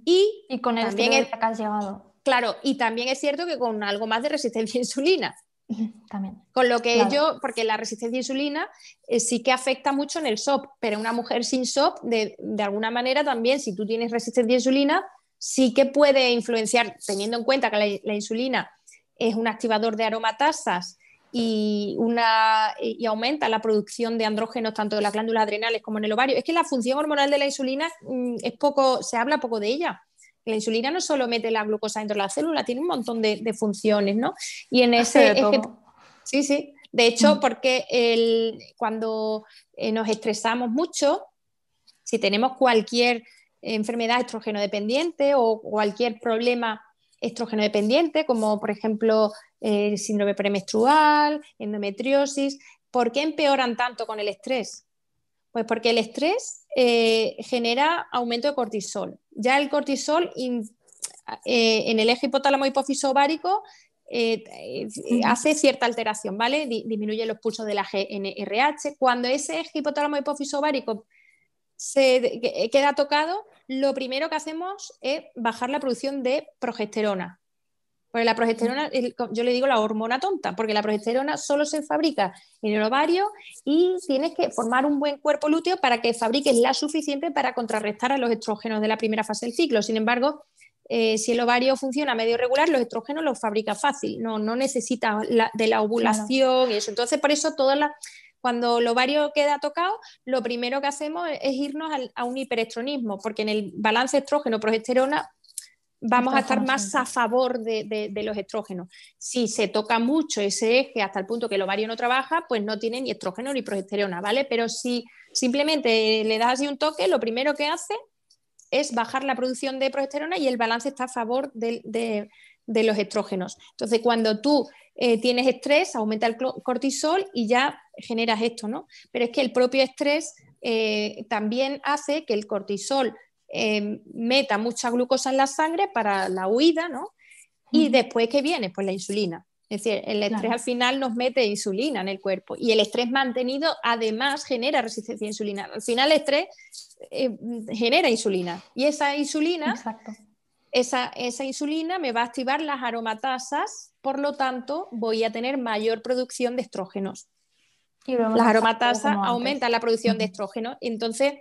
S2: y, con el también que has llegado.
S3: Claro, y también es cierto que con algo más de resistencia a insulina.
S2: También.
S3: Con lo que yo, porque la resistencia a insulina eh, sí que afecta mucho en el SOP, pero una mujer sin SOP, de, alguna manera también, si tú tienes resistencia a insulina, sí que puede influenciar, teniendo en cuenta que la, insulina es un activador de aromatasas y, una, y aumenta la producción de andrógenos tanto de las glándulas adrenales como en el ovario. Es que la función hormonal de la insulina mm, es poco, se habla poco de ella. La insulina no solo mete la glucosa dentro de la célula, tiene un montón de, funciones, ¿no? Y en ese... sí, sí. De hecho, mm. porque el, cuando eh, nos estresamos mucho, si tenemos cualquier enfermedad estrógeno dependiente o cualquier problema estrógeno dependiente, como por ejemplo el síndrome premenstrual, endometriosis, ¿por qué empeoran tanto con el estrés? Pues porque el estrés eh, genera aumento de cortisol. Ya el cortisol eh, en el eje hipotálamo hipófiso ovárico eh, hace cierta alteración, ¿vale? disminuye los pulsos de la GNRH. Cuando ese eje hipotálamo hipófiso ovárico se queda tocado, lo primero que hacemos es bajar la producción de progesterona. Porque la progesterona, yo le digo la hormona tonta, porque la progesterona solo se fabrica en el ovario y tienes que formar un buen cuerpo lúteo para que fabriques la suficiente para contrarrestar a los estrógenos de la primera fase del ciclo. Sin embargo, eh, si el ovario funciona medio regular, los estrógenos los fabrica fácil, no, no necesita de la ovulación y eso. Entonces, por eso cuando el ovario queda tocado, lo primero que hacemos es irnos a un hiperestronismo, porque en el balance estrógeno-progesterona vamos a estar más a favor de, los estrógenos. Si se toca mucho ese eje hasta el punto que el ovario no trabaja, pues no tiene ni estrógeno ni progesterona, ¿vale? Pero si simplemente le das así un toque, lo primero que hace es bajar la producción de progesterona y el balance está a favor de, los estrógenos. Entonces, cuando tú eh, tienes estrés, aumenta el cortisol y ya generas esto, ¿no? Pero es que el propio estrés eh, también hace que el cortisol Em, meta mucha glucosa en la sangre para la huida, ¿no? Y después, ¿qué viene? Pues la insulina. Es decir, el estrés al final nos mete insulina en el cuerpo y el estrés mantenido además genera resistencia a insulina. Al final el estrés eh, genera insulina y esa insulina esa, esa, insulina me va a activar las aromatasas, por lo tanto voy a tener mayor producción de estrógenos. las aromatasas aumentan la producción de estrógenos. Entonces,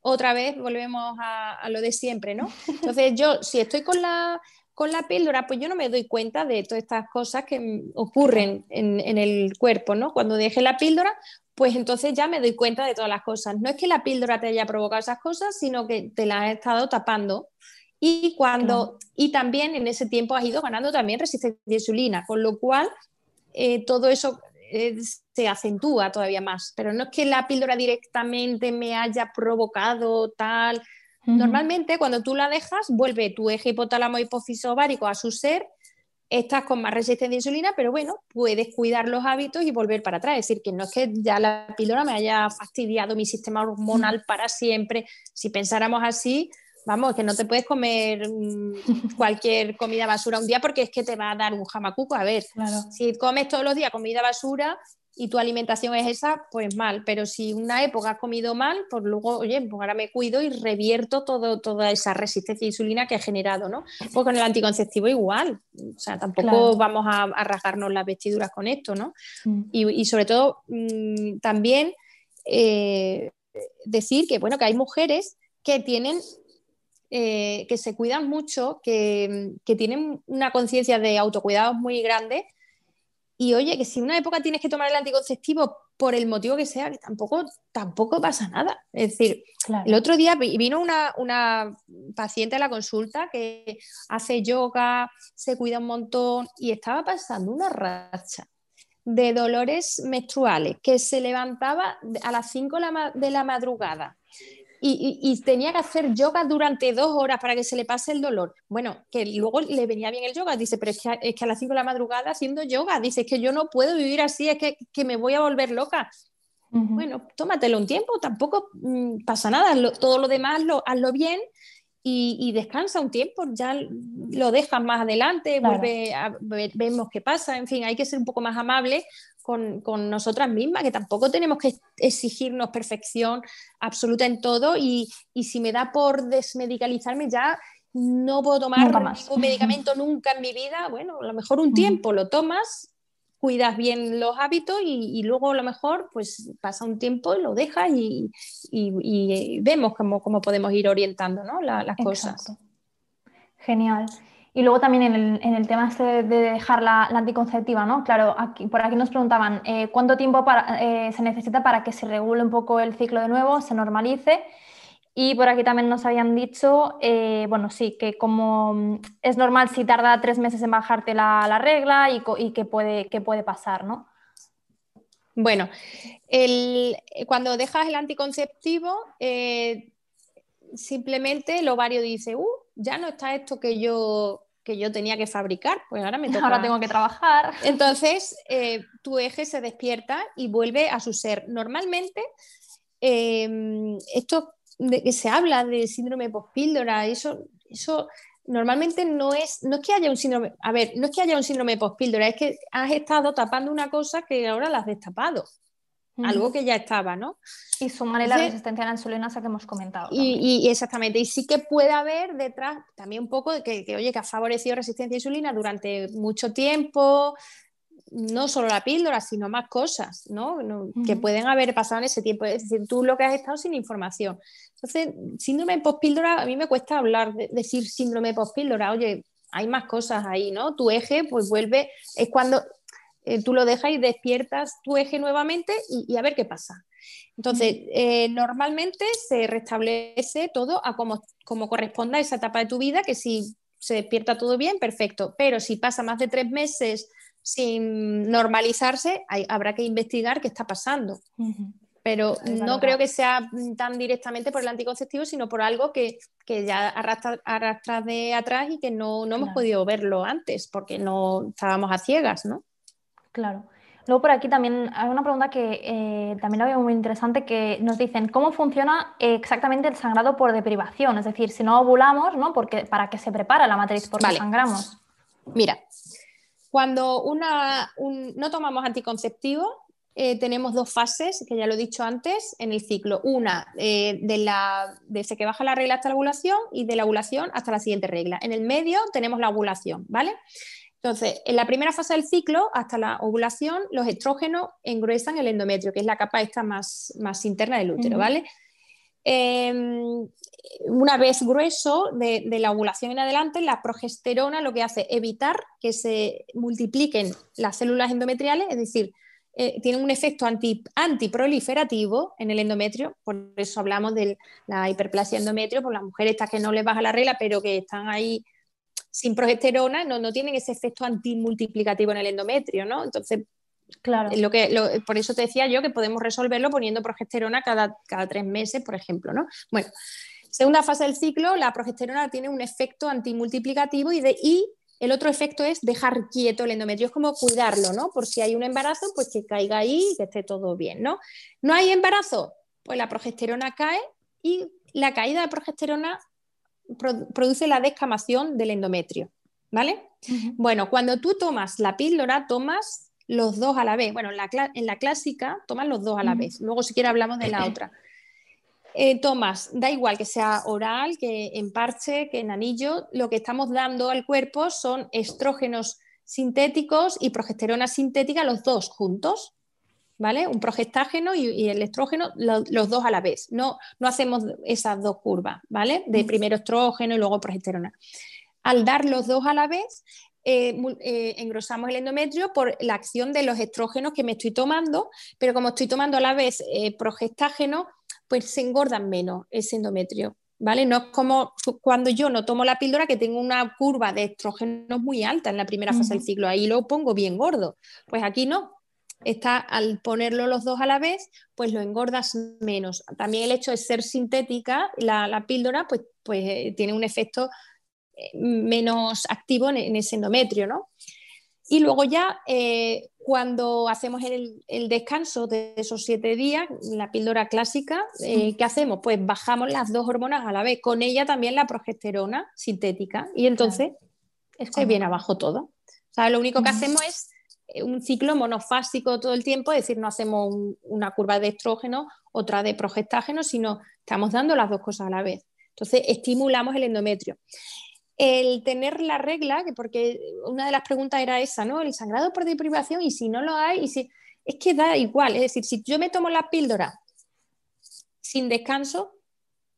S3: otra vez volvemos a, lo de siempre, ¿no? Entonces, yo si estoy con la, con la píldora, pues yo no me doy cuenta de todas estas cosas que ocurren en, en, el cuerpo, ¿no? Cuando deje la píldora, pues entonces ya me doy cuenta de todas las cosas. No es que la píldora te haya provocado esas cosas, sino que te las ha estado tapando. Y cuando, y también en ese tiempo has ido ganando también resistencia a insulina, con lo cual eh, todo eso eh, se acentúa todavía más. Pero no es que la píldora directamente me haya provocado tal. Normalmente cuando tú la dejas, vuelve tu eje hipotálamo hipófiso ovárico a su ser estás con más resistencia a insulina, pero bueno, puedes cuidar los hábitos y volver para atrás. Es decir, que no es que ya la píldora me haya fastidiado mi sistema hormonal para siempre. Si pensáramos así, vamos, que no te puedes comer mm, cualquier comida basura un día porque es que te va a dar un jamacuco. A ver, si comes todos los días comida basura, y tu alimentación es esa, pues mal. Pero si una época has comido mal, pues luego, oye, pues ahora me cuido y revierto todo, toda esa resistencia a insulina que he generado, ¿no? Pues con el anticonceptivo igual. O sea, tampoco vamos a, rasgarnos las vestiduras con esto, ¿no? Mm. Y, sobre todo, mm, también eh, decir que, bueno, que hay mujeres que tienen eh, que se cuidan mucho, que, que tienen una conciencia de autocuidados muy grande. Y oye, que si una época tienes que tomar el anticonceptivo por el motivo que sea, que tampoco, tampoco pasa nada. Es decir, el otro día vino una, paciente a la consulta que hace yoga, se cuida un montón y estaba pasando una racha de dolores menstruales, que se levantaba a las 5 de la madrugada, y, tenía que hacer yoga durante dos horas para que se le pase el dolor. Bueno, que luego le venía bien el yoga, dice, pero es que, es que a las 5 de la madrugada haciendo yoga, dice, es que yo no puedo vivir así, es que, que me voy a volver loca. Bueno, tómatelo un tiempo, tampoco mm, pasa nada, todo lo demás lo, hazlo bien y, descansa un tiempo, ya lo dejas más adelante, vuelve a, vemos qué pasa, en fin, hay que ser un poco más amable con, con, nosotras mismas, que tampoco tenemos que exigirnos perfección absoluta en todo y, y si me da por desmedicalizarme ya no puedo tomar ningún medicamento nunca en mi vida, bueno, a lo mejor un tiempo lo tomas cuidas bien los hábitos y, luego a lo mejor pues pasa un tiempo y lo dejas y, vemos cómo, cómo, podemos ir orientando ¿no? las cosas.
S2: Genial. Y luego también en el, tema este de dejar la, anticonceptiva, ¿no? Claro, aquí, por aquí nos preguntaban eh, cuánto tiempo eh, se necesita para que se regule un poco el ciclo de nuevo, se normalice y por aquí también nos habían dicho, eh, bueno, sí, que como mm, es normal si tarda tres meses en bajarte la, regla y, y qué puede, puede pasar, ¿no?
S3: Bueno, cuando dejas el anticonceptivo, simplemente el ovario dice, uh, ya no está esto que yo, que yo tenía que fabricar, pues ahora me toca.
S2: Ahora tengo que trabajar.
S3: Entonces, eh, tu eje se despierta y vuelve a su ser. Normalmente, esto de que se habla de síndrome pospíldora, eso, eso normalmente no es, no es que haya un síndrome, a ver, no es que haya un síndrome pospíldora, es que has estado tapando una cosa que ahora la has destapado. Algo que ya estaba, ¿no?
S2: Y sumarle la resistencia a la insulina esa que hemos comentado.
S3: Y, exactamente, y sí que puede haber detrás también un poco de que, que, oye, que ha favorecido resistencia a insulina durante mucho tiempo, no solo la píldora, sino más cosas, ¿no? Que pueden haber pasado en ese tiempo. Es decir, tú lo que has estado sin información. Entonces, síndrome post-píldora, a mí me cuesta hablar, de, decir síndrome post-píldora. Oye, hay más cosas ahí, ¿no? Tu eje, pues vuelve, es cuando eh, tú lo dejas y despiertas tu eje nuevamente y, a ver qué pasa. Entonces, eh, normalmente se restablece todo a como, como corresponda a esa etapa de tu vida, que si se despierta todo bien, perfecto. Pero si pasa más de tres meses sin normalizarse, habrá que investigar qué está pasando. Pero no creo que sea tan directamente por el anticonceptivo, sino por algo que, ya arrastra, de atrás y que no, hemos podido verlo antes, porque no estábamos a ciegas, ¿no?
S2: Claro. Luego por aquí también hay una pregunta que eh, también la veo muy interesante, que nos dicen, ¿cómo funciona exactamente el sangrado por deprivación? Es decir, si no ovulamos, ¿no? Porque, ¿Para qué se prepara la matriz? ¿Por qué sangramos?
S3: Mira, cuando una, no tomamos anticonceptivo, eh, tenemos dos fases, que ya lo he dicho antes, en el ciclo. Una eh, de la, desde que baja la regla hasta la ovulación y de la ovulación hasta la siguiente regla. En el medio tenemos la ovulación, ¿vale? Entonces, en la primera fase del ciclo, hasta la ovulación, los estrógenos engruesan el endometrio, que es la capa esta más, más interna del útero, ¿vale? Em, una vez grueso de, la ovulación en adelante, la progesterona lo que hace es evitar que se multipliquen las células endometriales, es decir, eh, tiene un efecto anti, antiproliferativo en el endometrio, por eso hablamos de la hiperplasia endometrio, por las mujeres estas que no les baja la regla, pero que están ahí sin progesterona, no, no tienen ese efecto antimultiplicativo en el endometrio, ¿no? Entonces, Claro. Lo que, por eso te decía yo que podemos resolverlo poniendo progesterona cada, cada tres meses, por ejemplo. ¿no? Bueno, segunda fase del ciclo, la progesterona tiene un efecto antimultiplicativo y, de, y el otro efecto es dejar quieto el endometrio, es como cuidarlo, ¿no? Por si hay un embarazo, pues que caiga ahí y que esté todo bien, ¿no? ¿No hay embarazo? Pues la progesterona cae y la caída de progesterona produce la descamación del endometrio, ¿vale? Bueno, cuando tú tomas la píldora, tomas los dos a la vez. Bueno, en la, en la clásica toman los dos a la vez. Luego, si quieres, hablamos de la otra. Eh, tomas, da igual que sea oral, que en parche, que en anillo, lo que estamos dando al cuerpo son estrógenos sintéticos y progesterona sintética, los dos juntos, ¿vale? Un progestágeno y, el estrógeno, los dos a la vez. No, no hacemos esas dos curvas, ¿vale? De primero estrógeno y luego progesterona. Al dar los dos a la vez, eh, eh, engrosamos el endometrio por la acción de los estrógenos que me estoy tomando, pero como estoy tomando a la vez eh, progestágeno, pues se engordan menos ese endometrio. ¿Vale? No es como cuando yo no tomo la píldora que tengo una curva de estrógenos muy alta en la primera fase del ciclo, ahí lo pongo bien gordo. Pues aquí no, está al ponerlo los dos a la vez, pues lo engordas menos. También el hecho de ser sintética, la, píldora, pues, pues tiene un efecto menos activo en, ese endometrio, ¿no? Y luego ya, eh, cuando hacemos el, descanso de esos siete días, la píldora clásica, eh, ¿qué hacemos? Pues bajamos las dos hormonas a la vez, con ella también la progesterona sintética, y entonces se viene abajo todo. O sea, lo único que hacemos es eh, un ciclo monofásico todo el tiempo, es decir, no hacemos una curva de estrógeno, otra de progestágeno, sino estamos dando las dos cosas a la vez. Entonces, estimulamos el endometrio el tener la regla, que porque una de las preguntas era esa, ¿no? El sangrado por deprivación y si no lo hay, y si es que da igual, es decir, si yo me tomo la píldora sin descanso,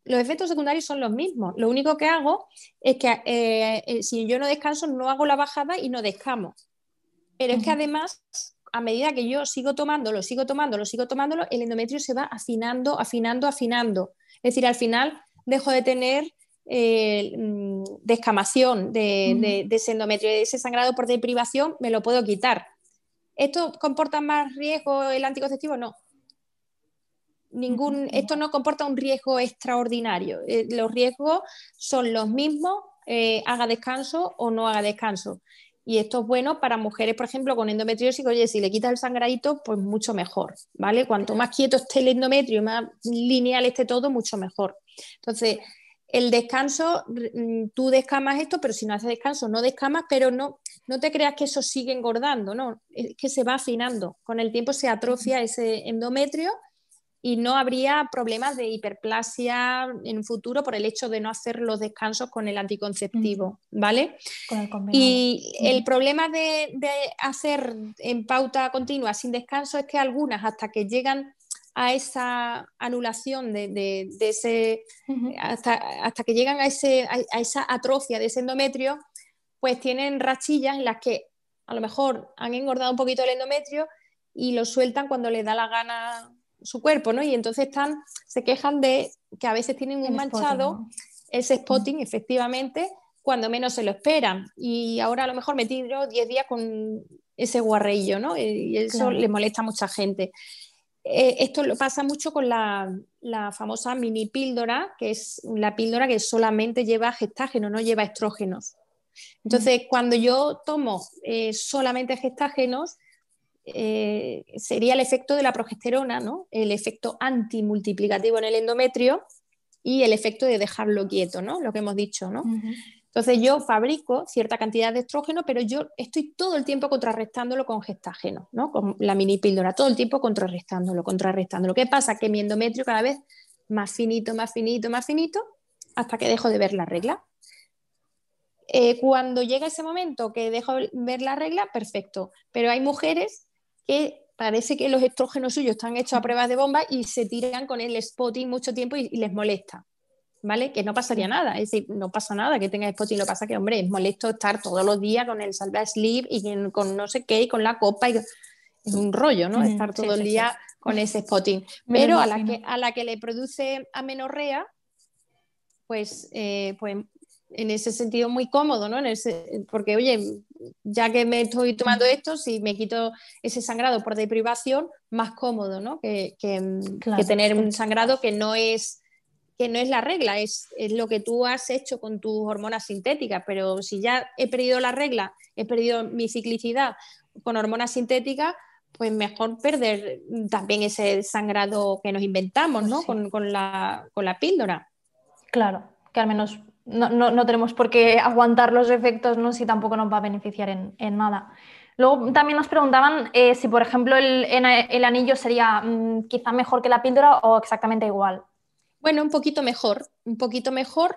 S3: los efectos secundarios son los mismos. Lo único que hago es que eh, eh, si yo no descanso, no hago la bajada y no descamo. Pero es que además, a medida que yo sigo tomándolo, sigo tomándolo, sigo tomándolo, el endometrio se va afinando, afinando, afinando. Es decir, al final dejo de tener eh, mm, descamación de, ese endometrio, de ese sangrado por deprivación, me lo puedo quitar. ¿Esto comporta más riesgo el anticonceptivo? No. Ningún, esto no comporta un riesgo extraordinario. Eh, los riesgos son los mismos, eh, haga descanso o no haga descanso. Y esto es bueno para mujeres, por ejemplo, con endometriosis. Oye, si le quitas el sangradito, pues mucho mejor, ¿vale? Cuanto más quieto esté el endometrio y más lineal esté todo, mucho mejor. Entonces, el descanso, mm, tú descamas esto, pero si no haces descanso, no descamas, pero no, no te creas que eso sigue engordando, no, es que se va afinando. Con el tiempo se atrofia ese endometrio y no habría problemas de hiperplasia en un futuro por el hecho de no hacer los descansos con el anticonceptivo, ¿vale? y el problema de, de hacer en pauta continua sin descanso es que algunas, hasta que llegan a esa anulación de, ese, hasta, que llegan a, ese, a, esa atrofia de ese endometrio, pues tienen rachillas en las que a lo mejor han engordado un poquito el endometrio y lo sueltan cuando les da la gana su cuerpo, ¿no? Y entonces están, se quejan de que a veces tienen un manchado, ese spotting, efectivamente, cuando menos se lo esperan. Y ahora a lo mejor me tiro 10 días con ese guarreillo, ¿no? Y eso le molesta a mucha gente. Eh, esto lo pasa mucho con la, famosa mini píldora, que es la píldora que solamente lleva gestágeno, no lleva estrógenos. Entonces, cuando yo tomo eh, solamente gestágenos, eh, sería el efecto de la progesterona, ¿no? el efecto antimultiplicativo en el endometrio y el efecto de dejarlo quieto, ¿no? lo que hemos dicho. ¿no? Entonces yo fabrico cierta cantidad de estrógeno, pero yo estoy todo el tiempo contrarrestándolo con gestágeno, ¿no? Con la mini píldora, todo el tiempo contrarrestándolo, contrarrestándolo. ¿Qué pasa? Que mi endometrio cada vez más finito, más finito, más finito, hasta que dejo de ver la regla. Eh, cuando llega ese momento que dejo de ver la regla, perfecto. Pero hay mujeres que parece que los estrógenos suyos están hechos a pruebas de bomba y se tiran con el spotting mucho tiempo y, les molesta. ¿Vale? Que no pasaría nada, es decir, no pasa nada que tenga spotting, lo que pasa que, hombre, es molesto estar todos los días con el salva sleeve y con no sé qué, y con la copa, y es un rollo, ¿no? Estar todo el día con ese spotting. Pero a la, que, a la que le produce amenorrea, pues, eh, pues en ese sentido muy cómodo, ¿no? porque, oye, ya que me estoy tomando esto, si me quito ese sangrado por deprivación, más cómodo, ¿no? Que, tener un sangrado que no es que no es la regla, es, es, lo que tú has hecho con tus hormonas sintéticas, pero si ya he perdido la regla, he perdido mi ciclicidad con hormonas sintéticas, pues mejor perder también ese sangrado que nos inventamos, ¿no? Con, con, la, con la píldora.
S2: Claro, que al menos no, tenemos por qué aguantar los efectos ¿no? si tampoco nos va a beneficiar en, nada. Luego también nos preguntaban eh, si, por ejemplo, el, anillo sería mm, quizá mejor que la píldora o exactamente igual.
S3: Bueno, un poquito mejor, un poquito mejor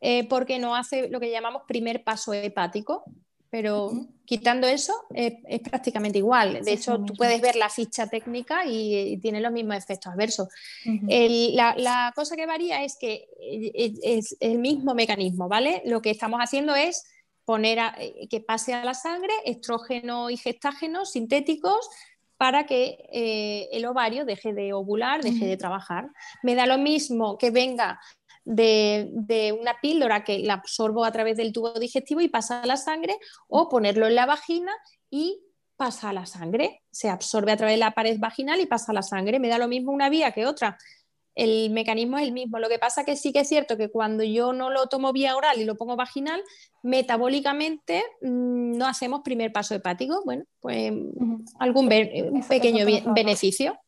S3: eh, porque no hace lo que llamamos primer paso hepático pero quitando eso es, prácticamente igual. De hecho, tú puedes ver la ficha técnica y, tiene los mismos efectos adversos. la, cosa que varía es que eh, es, el mismo mecanismo, ¿vale? Lo que estamos haciendo es poner eh, que pase a la sangre estrógeno y gestágeno sintéticos para que eh, el ovario deje de ovular, deje de trabajar. Me da lo mismo que venga de, una píldora que la absorbo a través del tubo digestivo y pasa a la sangre, o ponerlo en la vagina y pasa a la sangre. Se absorbe a través de la pared vaginal y pasa a la sangre. Me da lo mismo una vía que otra. El mecanismo es el mismo. Lo que pasa que sí que es cierto que cuando yo no lo tomo vía oral y lo pongo vaginal, metabólicamente mm, no hacemos primer paso hepático. Bueno, pues algún pequeño beneficio.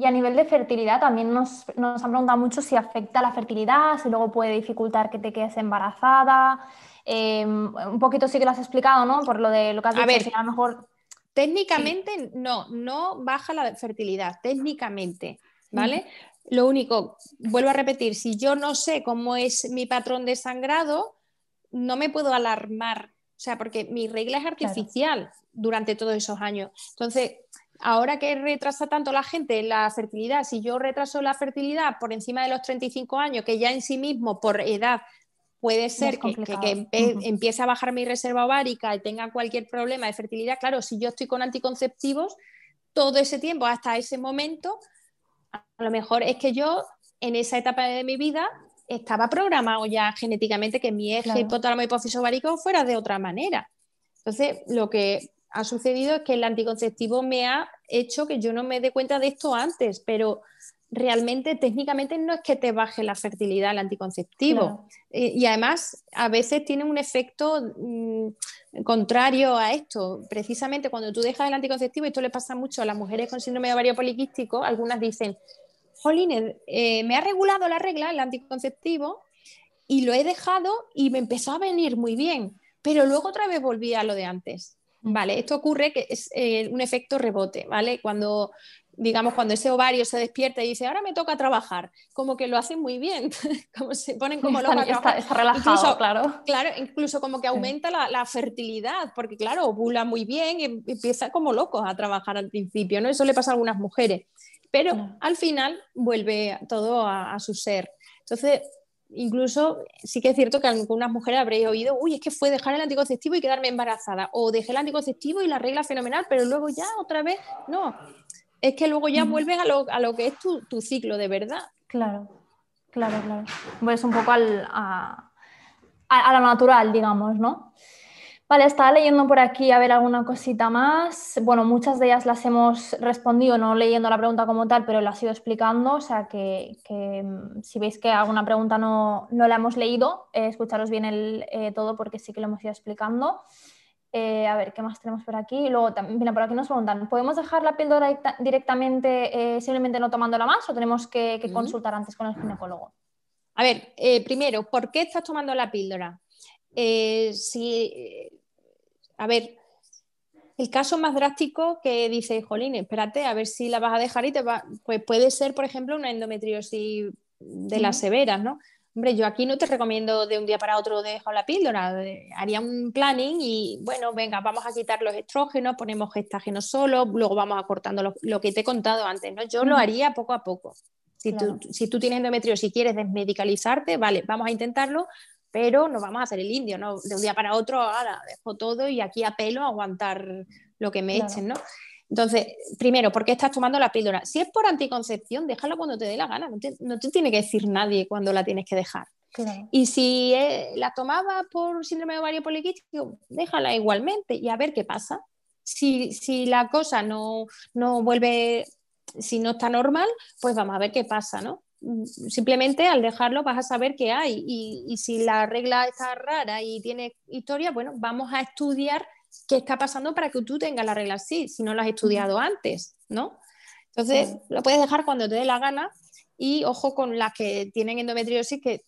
S2: Y a nivel de fertilidad también nos, nos han preguntado mucho si afecta la fertilidad, si luego puede dificultar que te quedes embarazada. Em, un poquito sí que lo has explicado, ¿no? Por lo de lo que has dicho, a, lo mejor...
S3: Técnicamente no, no baja la fertilidad, técnicamente, ¿vale? Lo único, vuelvo a repetir, si yo no sé cómo es mi patrón de sangrado, no me puedo alarmar, o sea, porque mi regla es artificial durante todos esos años. Entonces, ahora que retrasa tanto la gente la fertilidad, si yo retraso la fertilidad por encima de los 35 años, que ya en sí mismo por edad puede ser que, empiece a bajar mi reserva ovárica y tenga cualquier problema de fertilidad, claro, si yo estoy con anticonceptivos todo ese tiempo hasta ese momento, a lo mejor es que yo en esa etapa de mi vida estaba programado ya genéticamente que mi eje hipotálamo hipófisis ovárico fuera de otra manera. Entonces, lo que ha sucedido es que el anticonceptivo me ha hecho que yo no me dé cuenta de esto antes, pero realmente técnicamente no es que te baje la fertilidad el anticonceptivo. Eh, y, además a veces tiene un efecto mm, contrario a esto. Precisamente cuando tú dejas el anticonceptivo, esto le pasa mucho a las mujeres con síndrome de ovario poliquístico, algunas dicen, Jolín, eh, me ha regulado la regla, el anticonceptivo, y lo he dejado y me empezó a venir muy bien, pero luego otra vez volví a lo de antes. Vale, esto ocurre que es eh, un efecto rebote, ¿vale? Cuando, digamos, cuando ese ovario se despierta y dice, ahora me toca trabajar, como que lo hacen muy bien, como se ponen como locos.
S2: Está, está, relajado, incluso, claro.
S3: Claro, incluso como que aumenta la, fertilidad, porque claro, ovula muy bien y empieza como locos a trabajar al principio, ¿no? Eso le pasa a algunas mujeres, pero al final vuelve todo a, a su ser. Entonces, incluso sí que es cierto que algunas mujeres habréis oído, uy, es que fue dejar el anticonceptivo y quedarme embarazada, o dejé el anticonceptivo y la regla fenomenal, pero luego ya otra vez, no, es que luego ya vuelves a lo, a lo que es tu, tu, ciclo de verdad.
S2: Claro, claro, claro. Pues un poco al, a, a, lo natural, digamos, ¿no? Vale, estaba leyendo por aquí a ver alguna cosita más. Bueno, muchas de ellas las hemos respondido, no leyendo la pregunta como tal, pero las he ido explicando. O sea que, mm, si veis que alguna pregunta no, la hemos leído, eh, escucharos bien el, eh, todo porque sí que lo hemos ido explicando. Eh, a ver, ¿qué más tenemos por aquí? Luego, también, por aquí nos preguntan, ¿podemos dejar la píldora directamente simplemente no tomándola más o tenemos que, consultar antes con el ginecólogo?
S3: A ver, primero, ¿por qué estás tomando la píldora? Si, a ver, el caso más drástico que dice, Jolín, espérate, a ver si la vas a dejar y te va, pues puede ser, por ejemplo, una endometriosis de las severas, ¿no? Hombre, yo aquí no te recomiendo de un día para otro dejar la píldora, haría un planning y bueno, venga, vamos a quitar los estrógenos, ponemos gestágenos solo, luego vamos acortando lo, lo que te he contado antes, ¿no? Yo lo haría poco a poco. Si, tú, si tú tienes endometriosis y quieres desmedicalizarte, vale, vamos a intentarlo, pero no vamos a hacer el indio, ¿no? De un día para otro, ahora dejo todo y aquí apelo a aguantar lo que me echen, ¿no? Entonces, primero, ¿por qué estás tomando la píldora? Si es por anticoncepción, déjala cuando te dé la gana, no te, tiene que decir nadie cuando la tienes que dejar. Y si eh, la tomaba por síndrome de ovario poliquístico, déjala igualmente y a ver qué pasa. Si, si la cosa no, no vuelve, si no está normal, pues vamos a ver qué pasa, ¿no? Simplemente al dejarlo vas a saber qué hay. Y, si la regla está rara y tiene historia, bueno, vamos a estudiar qué está pasando para que tú tengas la regla así, si no lo has estudiado antes, ¿no? Entonces, lo puedes dejar cuando te dé la gana y ojo con las que tienen endometriosis que,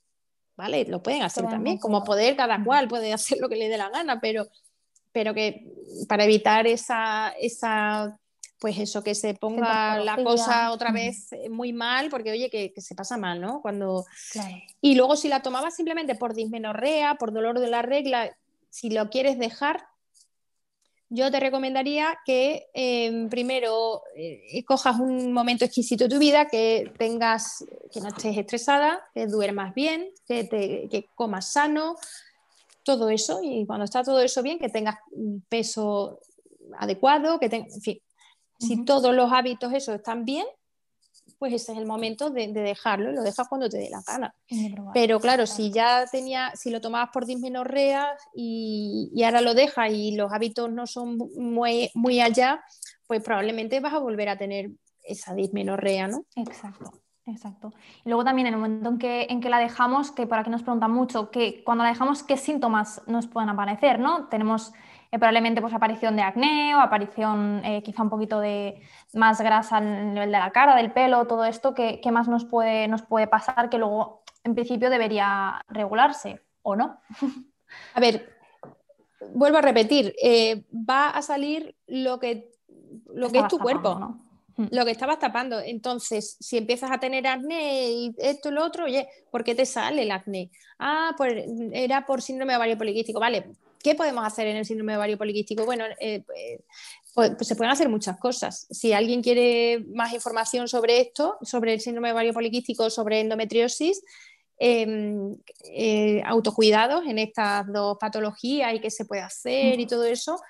S3: vale, lo pueden hacer también, como poder, cada cual puede hacer lo que le dé la gana, pero, pero que para evitar esa, esa pues eso, que se ponga la cosa otra vez eh, muy mal, porque oye, que, se pasa mal, ¿no? Cuando... Y luego si la tomabas simplemente por dismenorrea, por dolor de la regla, si lo quieres dejar, yo te recomendaría que em, primero eh, cojas un momento exquisito de tu vida, que tengas, que no estés estresada, que duermas bien, que, te, que comas sano, todo eso, y cuando está todo eso bien, que tengas un peso adecuado, que tengas, en fin, si todos los hábitos esos están bien, pues ese es el momento de, dejarlo y lo dejas cuando te dé la gana. Pero claro, si ya tenía, si lo tomabas por dismenorrea y, y ahora lo dejas y los hábitos no son muy, muy allá, pues probablemente vas a volver a tener esa dismenorrea, ¿no?
S2: Exacto. Exacto. Y luego también en el momento en que, en que la dejamos, que por aquí nos preguntan mucho, que cuando la dejamos, ¿qué síntomas nos pueden aparecer? ¿no? Tenemos eh, probablemente pues, aparición de acné o aparición eh, quizá un poquito de más grasa al nivel de la cara, del pelo, todo esto, ¿qué, más nos puede, nos puede pasar que luego en principio debería regularse o no?
S3: A ver, vuelvo a repetir, eh, va a salir lo que, lo que es tu cuerpo. Lo que estabas tapando. Entonces, si empiezas a tener acné y esto y lo otro, oye, ¿por qué te sale el acné? Ah, pues era por síndrome de ovario poliquístico. Vale, ¿Qué podemos hacer en el síndrome de ovario poliquístico? Bueno, eh, pues, pues, se pueden hacer muchas cosas. Si alguien quiere más información sobre esto, sobre el síndrome de ovario poliquístico, sobre endometriosis, em, eh, autocuidados en estas dos patologías y qué se puede hacer y todo eso,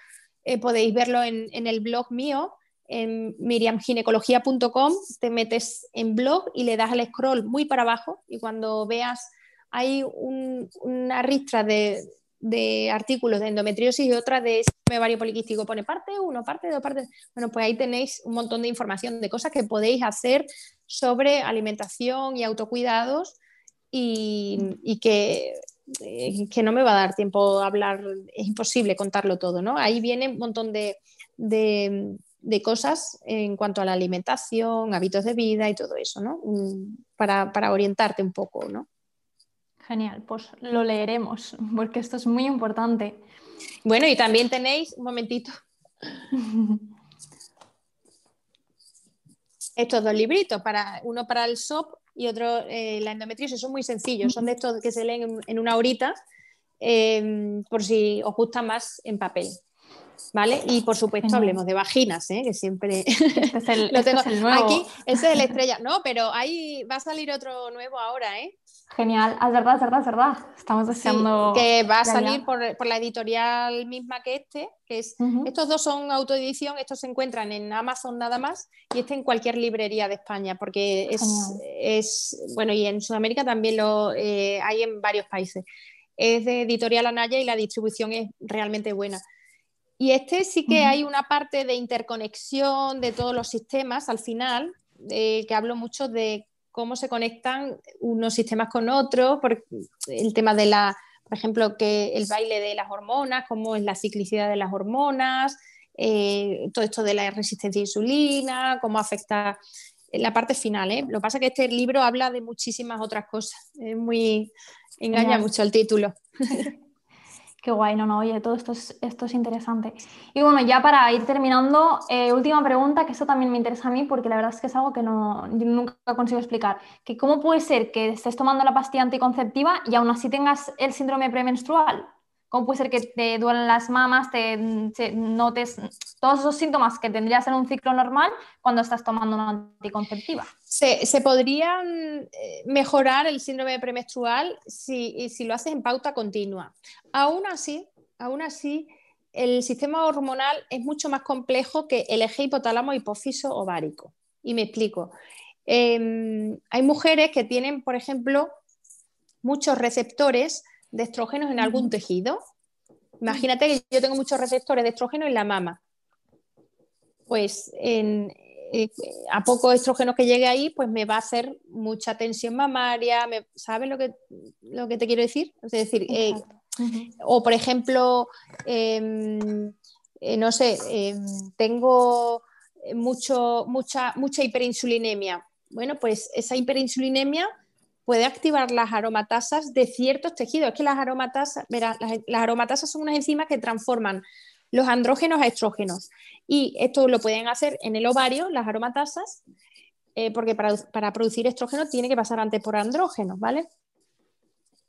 S3: eh, podéis verlo en, el blog mío, en miriamginecología.com, te metes en blog y le das al scroll muy para abajo y cuando veas hay una ristra de, de artículos de endometriosis y otra de síndrome ovario poliquístico. Pone parte 1, parte 2, parte. Bueno, pues ahí tenéis un montón de información de cosas que podéis hacer sobre alimentación y autocuidados y, que, eh, que, no me va a dar tiempo a hablar, es imposible contarlo todo, ¿no? Ahí viene un montón de, de, de cosas en cuanto a la alimentación, hábitos de vida y todo eso, ¿no? Mm, para, para orientarte un poco, ¿no?
S2: Genial, pues lo leeremos, porque esto es muy importante.
S3: Bueno, y también tenéis, un momentito, estos dos libritos, para, uno para el SOP y otro eh, la endometriosis, son muy sencillos, son de estos que se leen en, una horita, eh, por si os gusta más en papel. ¿Vale? Y por supuesto hablemos de vaginas, ¿eh? que siempre
S2: este es el, este nuevo.
S3: Aquí, ese es el estrella. No, pero ahí va a salir otro nuevo ahora, ¿eh?
S2: Genial, ah, es verdad, es verdad, es verdad. Estamos deseando.
S3: que va a salir por, la editorial misma que este, que es. Estos dos son autoedición, estos se encuentran en Amazon nada más y este en cualquier librería de España, porque es, bueno, y en Sudamérica también lo eh, hay en varios países. Es de editorial Anaya y la distribución es realmente buena. Y este sí que hay una parte de interconexión de todos los sistemas al final, que hablo mucho de cómo se conectan unos sistemas con otros, por el tema de la, por ejemplo, que el baile de las hormonas, cómo es la ciclicidad de las hormonas, eh, todo esto de la resistencia a insulina, cómo afecta la parte final. ¿eh? Lo que pasa es que este libro habla de muchísimas otras cosas. Es muy. engaña mucho el título.
S2: Qué guay, no, no, oye, todo esto es, esto es interesante. Y bueno, ya para ir terminando, eh, última pregunta, que esto también me interesa a mí porque la verdad es que es algo que no, nunca consigo explicar. Que ¿Cómo puede ser que estés tomando la pastilla anticonceptiva y aún así tengas el síndrome premenstrual? ¿Cómo puede ser que te duelen las mamas, te, notes todos esos síntomas que tendrías en un ciclo normal cuando estás tomando una anticonceptiva?
S3: Se, se podrían eh, mejorar el síndrome premenstrual si, si lo haces en pauta continua. Aún así, aún así, el sistema hormonal es mucho más complejo que el eje hipotálamo hipófiso ovárico. Y me explico. Em, hay mujeres que tienen, por ejemplo, muchos receptores de estrógenos en algún tejido. Imagínate que yo tengo muchos receptores de estrógeno en la mama. Pues en, eh, a pocos estrógenos que llegue ahí, pues me va a hacer mucha tensión mamaria. ¿Sabes lo que, lo que te quiero decir? Es decir, eh, o por ejemplo, em, eh, no sé, em, tengo mucho, mucha, mucha hiperinsulinemia. Bueno, pues esa hiperinsulinemia puede activar las aromatasas de ciertos tejidos. Es que las aromatasas, las, aromatasas son unas enzimas que transforman los andrógenos a estrógenos. Y esto lo pueden hacer en el ovario, las aromatasas, eh, porque para, para, producir estrógeno tiene que pasar antes por andrógenos, ¿vale?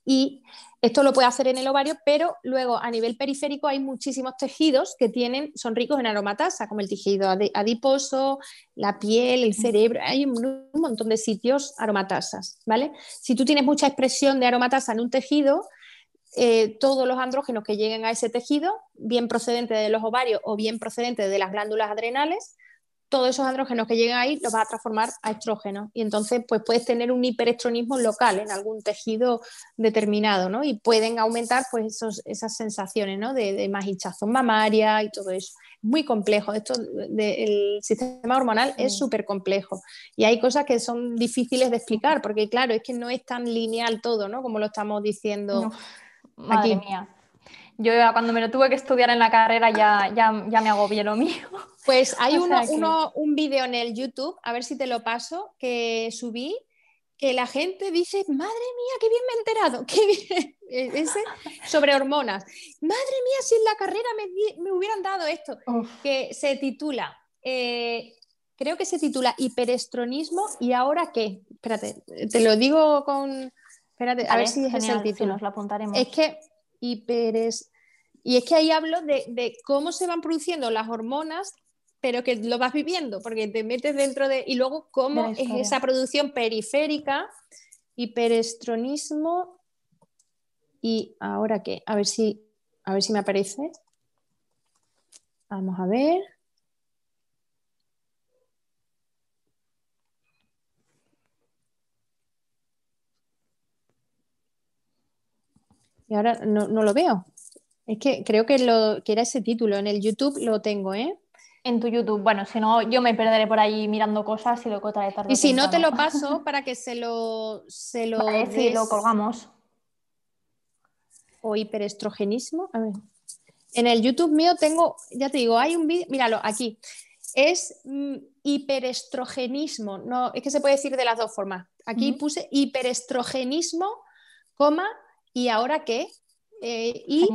S3: y esto lo puede hacer en el ovario, pero luego a nivel periférico hay muchísimos tejidos que tienen, son ricos en aromatasa, como el tejido adiposo, la piel, el cerebro, hay un, montón de sitios aromatasas, ¿vale? Si tú tienes mucha expresión de aromatasa en un tejido, eh, todos los andrógenos que lleguen a ese tejido, bien procedentes de los ovarios o bien procedentes de las glándulas adrenales, todos esos andrógenos que llegan ahí los vas a transformar a estrógenos. Y entonces, pues puedes tener un hiperestronismo local en algún tejido determinado, ¿no? Y pueden aumentar pues esas sensaciones, ¿no? De, de más hinchazón mamaria y todo eso. Muy complejo. Esto del sistema hormonal es súper complejo. Y hay cosas que son difíciles de explicar, porque claro, es que no es tan lineal todo, ¿no? Como lo estamos diciendo.
S2: Madre mía. Yo cuando me lo tuve que estudiar en la carrera ya, ya, ya me agobié lo mío.
S3: Pues hay uno, un vídeo en el YouTube, a ver si te lo paso, que subí, que la gente dice, madre mía, qué bien me he enterado, qué bien, e-, ese, sobre hormonas. Madre mía, si en la carrera me, hubieran dado esto, que se titula, eh, creo que se titula Hiperestronismo y ahora qué. Espérate, te lo digo con... Espérate, a ver si es el título.
S2: nos lo apuntaremos.
S3: Es que hiperes... Y es que ahí hablo de, cómo se van produciendo las hormonas, pero que lo vas viviendo, porque te metes dentro de... Y luego cómo es esa producción periférica, hiperestronismo. ¿Y ahora qué? A ver si, a ver si me aparece. Vamos a ver. Y ahora no, lo veo. Es que creo que, lo, que era ese título. En el YouTube lo tengo, ¿eh?
S2: En tu YouTube. Bueno, si no, yo me perderé por ahí mirando cosas y lo de tarde.
S3: Y si no, te lo paso para que se lo. Se lo,
S2: lo colgamos.
S3: O hiperestrogenismo. A ver. En el YouTube mío tengo, ya te digo, hay un vídeo. Míralo, aquí. Es mm, hiperestrogenismo. No, es que se puede decir de las dos formas. Aquí puse hiperestrogenismo, coma, ¿y ahora qué? Eh, y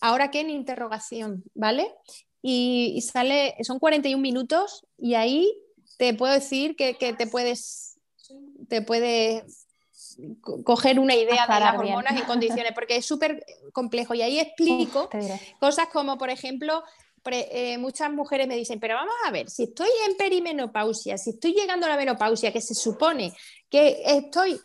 S3: ahora qué en interrogación, ¿vale? Y, sale, son 41 minutos y ahí te puedo decir que, te puedes, te puede coger una idea de las hormonas en condiciones, porque es súper complejo. Y ahí explico cosas como, por ejemplo, eh, muchas mujeres me dicen, pero vamos a ver, si estoy en perimenopausia, si estoy llegando a la menopausia, que se supone que estoy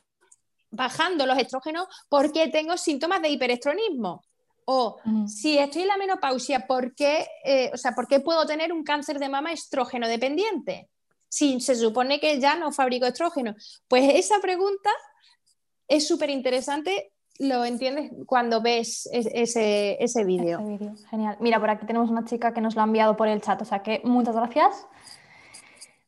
S3: bajando los estrógenos porque tengo síntomas de hiperestronismo. O si estoy en la menopausia, ¿por qué, eh, o sea, ¿por qué puedo tener un cáncer de mama estrógeno dependiente? Si se supone que ya no fabrico estrógeno. Pues esa pregunta es súper interesante, lo entiendes cuando ves ese, ese vídeo.
S2: Genial. Mira, por aquí tenemos una chica que nos lo ha enviado por el chat, o sea que muchas gracias.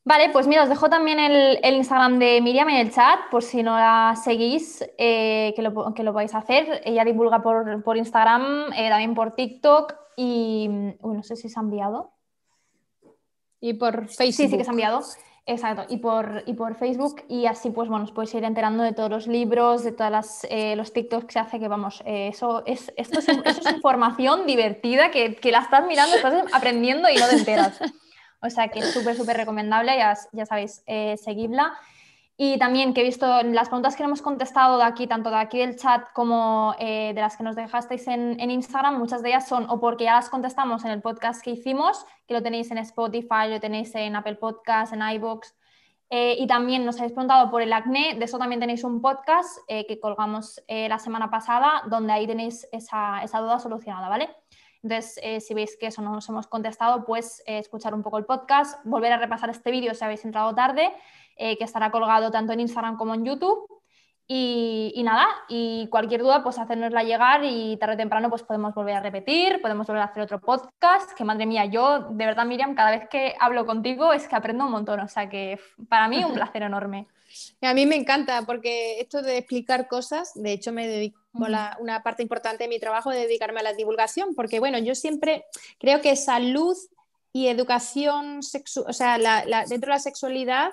S2: Vale, pues mira, os dejo también el, Instagram de Miriam en el chat, por si no la seguís, eh, que, lo, que, lo, podéis hacer. Ella divulga por, Instagram, eh, también por TikTok y no sé si se ha enviado.
S3: Y por Facebook.
S2: Sí, sí que se ha enviado. Exacto, y por, y por Facebook y así pues bueno, os podéis ir enterando de todos los libros, de todos eh, los TikToks que se hace, que vamos, eh, eso, es, esto es, eso es información divertida que, que, la estás mirando, estás aprendiendo y no te enteras. O sea que es súper, súper recomendable, ya, ya sabéis, eh, seguidla. Y también que he visto las preguntas que hemos contestado de aquí, tanto de aquí del chat como eh, de las que nos dejasteis en, en, Instagram, muchas de ellas son o porque ya las contestamos en el podcast que hicimos, que lo tenéis en Spotify, lo tenéis en Apple Podcasts, en iBooks. Eh, y también nos habéis preguntado por el acné, de eso también tenéis un podcast eh, que colgamos la semana pasada, donde ahí tenéis esa, esa duda solucionada, ¿vale? Entonces, si veis que eso no nos hemos contestado, pues escuchar un poco el podcast, volver a repasar este vídeo si habéis entrado tarde eh, que estará colgado tanto en Instagram como en YouTube. Y, nada, y cualquier duda, pues hacernosla llegar y tarde o temprano pues podemos volver a repetir, podemos volver a hacer otro podcast, que madre mía, yo de verdad Miriam, cada vez que hablo contigo es que aprendo un montón, o sea que para mí un placer enorme.
S3: A mí me encanta porque esto de explicar cosas, de hecho me dedico a una parte importante de mi trabajo de dedicarme a la divulgación, porque bueno, yo siempre creo que salud y educación sexual, o sea, dentro de la sexualidad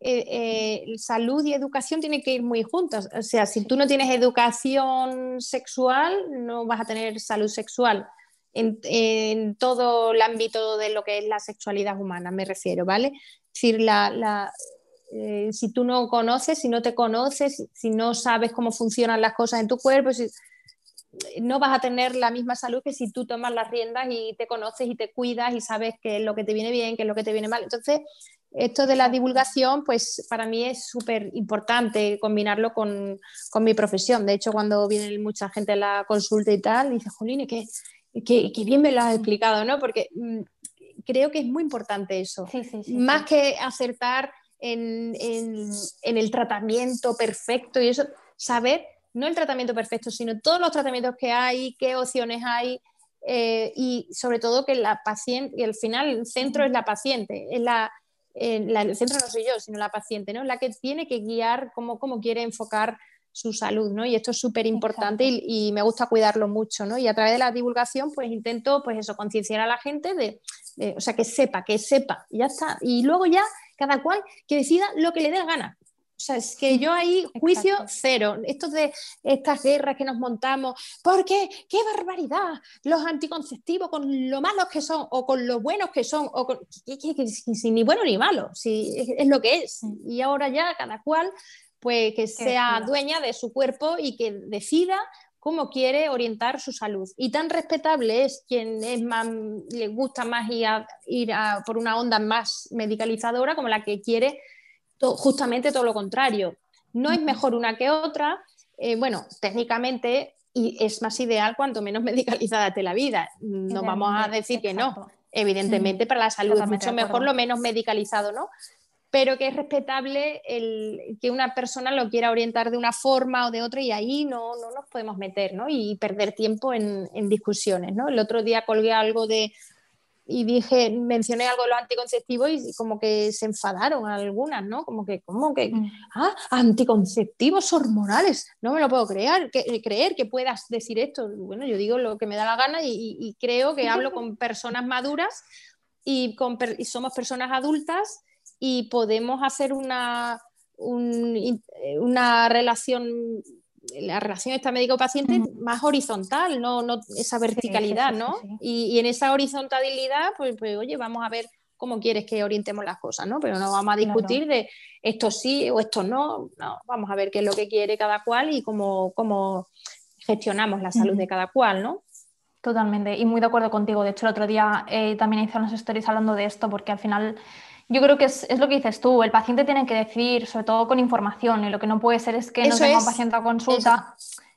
S3: eh, eh, salud y educación tienen que ir muy juntas. O sea, si tú no tienes educación sexual, no vas a tener salud sexual. En, todo el ámbito de lo que es la sexualidad humana, me refiero, ¿vale? Es decir, la, eh, si tú no conoces, si no te conoces, si no sabes cómo funcionan las cosas en tu cuerpo, no vas a tener la misma salud que si tú tomas las riendas y te conoces y te cuidas y sabes qué es lo que te viene bien, qué es lo que te viene mal. Entonces, esto de la divulgación, pues para mí es súper importante combinarlo con, mi profesión. De hecho, cuando viene mucha gente a la consulta y tal, dice, Jolín, que, bien me lo has explicado, ¿no? Porque mm, creo que es muy importante eso. Más que acertar en, el tratamiento perfecto y eso, saber, no el tratamiento perfecto, sino todos los tratamientos que hay, qué opciones hay. Eh, y sobre todo que la paciente, y al final el centro es la paciente, es la, el centro no soy yo, sino la paciente, ¿no? La que tiene que guiar cómo, cómo quiere enfocar su salud, ¿no? Y esto es súper importante y, me gusta cuidarlo mucho, ¿no? Y a través de la divulgación, pues intento, pues eso, concienciar a la gente de, o sea, que sepa, que sepa, y ya está. Y luego ya cada cual que decida lo que le dé la gana. O sea, es que yo ahí juicio cero. Esto de estas guerras que nos montamos, porque qué barbaridad, los anticonceptivos con lo malos que son o con lo buenos que son, o con, ni bueno ni malo, si es, lo que es. Y ahora ya cada cual, pues que sea dueña de su cuerpo y que decida cómo quiere orientar su salud. Y tan respetable es quien es más, le gusta más ir, ir por una onda más medicalizadora como la que quiere justamente todo lo contrario. No es mejor una que otra. Eh, bueno, técnicamente y es más ideal cuanto menos medicalizada esté la vida. No vamos a decir que no. Evidentemente, para la salud es mucho mejor lo menos medicalizado, ¿no? Pero que es respetable el, que una persona lo quiera orientar de una forma o de otra y ahí no, no nos podemos meter, ¿no? Y perder tiempo en, en discusiones, ¿no? El otro día colgué algo de y dije, mencioné algo de los anticonceptivos y como que se enfadaron algunas, ¿no? Como que, ¿cómo que? Mm. Ah, anticonceptivos hormonales, no me lo puedo creer que, creer que puedas decir esto. Bueno, yo digo lo que me da la gana y, creo que hablo con personas maduras y, con, y somos personas adultas y podemos hacer una, una relación la relación esta médico-paciente más horizontal, no, no esa verticalidad, ¿no? Y, en esa horizontalidad, pues, pues, oye, vamos a ver cómo quieres que orientemos las cosas, ¿no? Pero no vamos a discutir de esto sí o esto no, no, vamos a ver qué es lo que quiere cada cual y cómo, cómo gestionamos la salud de cada cual, ¿no?
S2: Totalmente, y muy de acuerdo contigo. De hecho, el otro día eh, también hice unas stories hablando de esto, porque al final yo creo que es, lo que dices tú, el paciente tiene que decidir, sobre todo con información, y lo que no puede ser es que no tenga un paciente a consulta.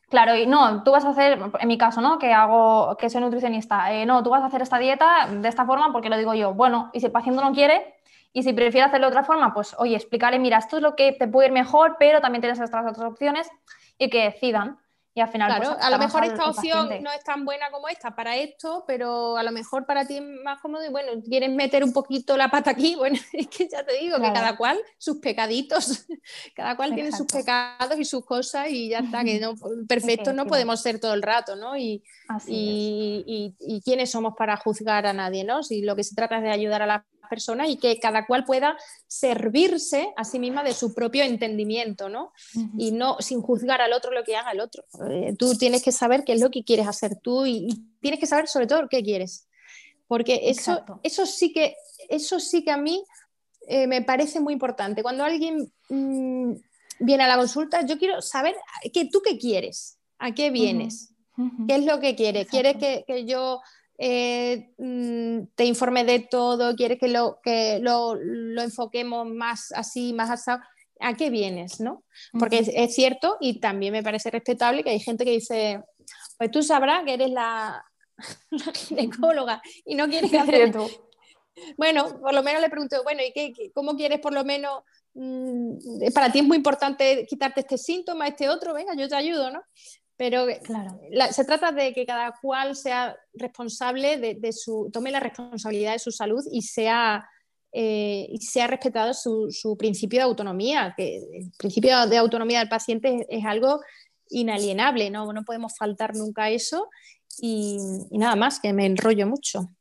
S2: Claro, y no, tú vas a hacer, en mi caso, ¿no? Que hago, que soy nutricionista, eh, no, tú vas a hacer esta dieta de esta forma porque lo digo yo. Bueno, y si el paciente no quiere, y si prefiere hacerlo de otra forma, pues oye, explicarle, mira, esto es lo que te puede ir mejor, pero también tienes estas otras opciones y que decidan. Y al final,
S3: claro,
S2: pues,
S3: a lo mejor esta opción
S2: paciente.
S3: no es tan buena como esta para esto, pero a lo mejor para ti es más cómodo y bueno, quieres meter un poquito la pata aquí, bueno, es que ya te digo
S2: Claro.
S3: que cada cual sus pecaditos, cada cual tiene sus pecados y sus cosas y ya está, que no, perfectos no podemos ser todo el rato, ¿no? Y,
S2: Así
S3: y- y quiénes somos para juzgar a nadie, ¿no? Si lo que se trata es de ayudar a las personas y que cada cual pueda servirse a sí misma de su propio entendimiento, ¿no? Y no sin juzgar al otro lo que haga el otro. Eh, tú tienes que saber qué es lo que quieres hacer tú y, y tienes que saber sobre todo qué quieres. Porque eso,
S2: Exacto.
S3: eso sí que, eso sí que a mí eh, me parece muy importante. Cuando alguien mm, viene a la consulta, yo quiero saber que tú qué quieres, a qué vienes. ¿Qué es lo que quieres?
S2: Exacto.
S3: ¿Quieres que, que yo eh, mm, te informe de todo? ¿Quieres que lo, que lo, lo enfoquemos más así, más así? ¿A qué vienes? ¿no? Porque es, es cierto y también me parece respetable que hay gente que dice, pues tú sabrás que eres la, la ginecóloga y no quieres hacer...
S2: tú.
S3: Bueno, por lo menos le pregunto, bueno, ¿y qué, qué- cómo quieres por lo menos... mm, para ti es muy importante quitarte este síntoma, este otro, venga, yo te ayudo, ¿no? Pero
S2: Claro.
S3: la- se trata de que cada cual sea responsable de, de su, tome la responsabilidad de su salud y sea, eh, y sea respetado su, su principio de autonomía, que el principio de autonomía del paciente es, es algo inalienable, ¿no? no podemos faltar nunca a eso y, y nada más, que me enrollo mucho.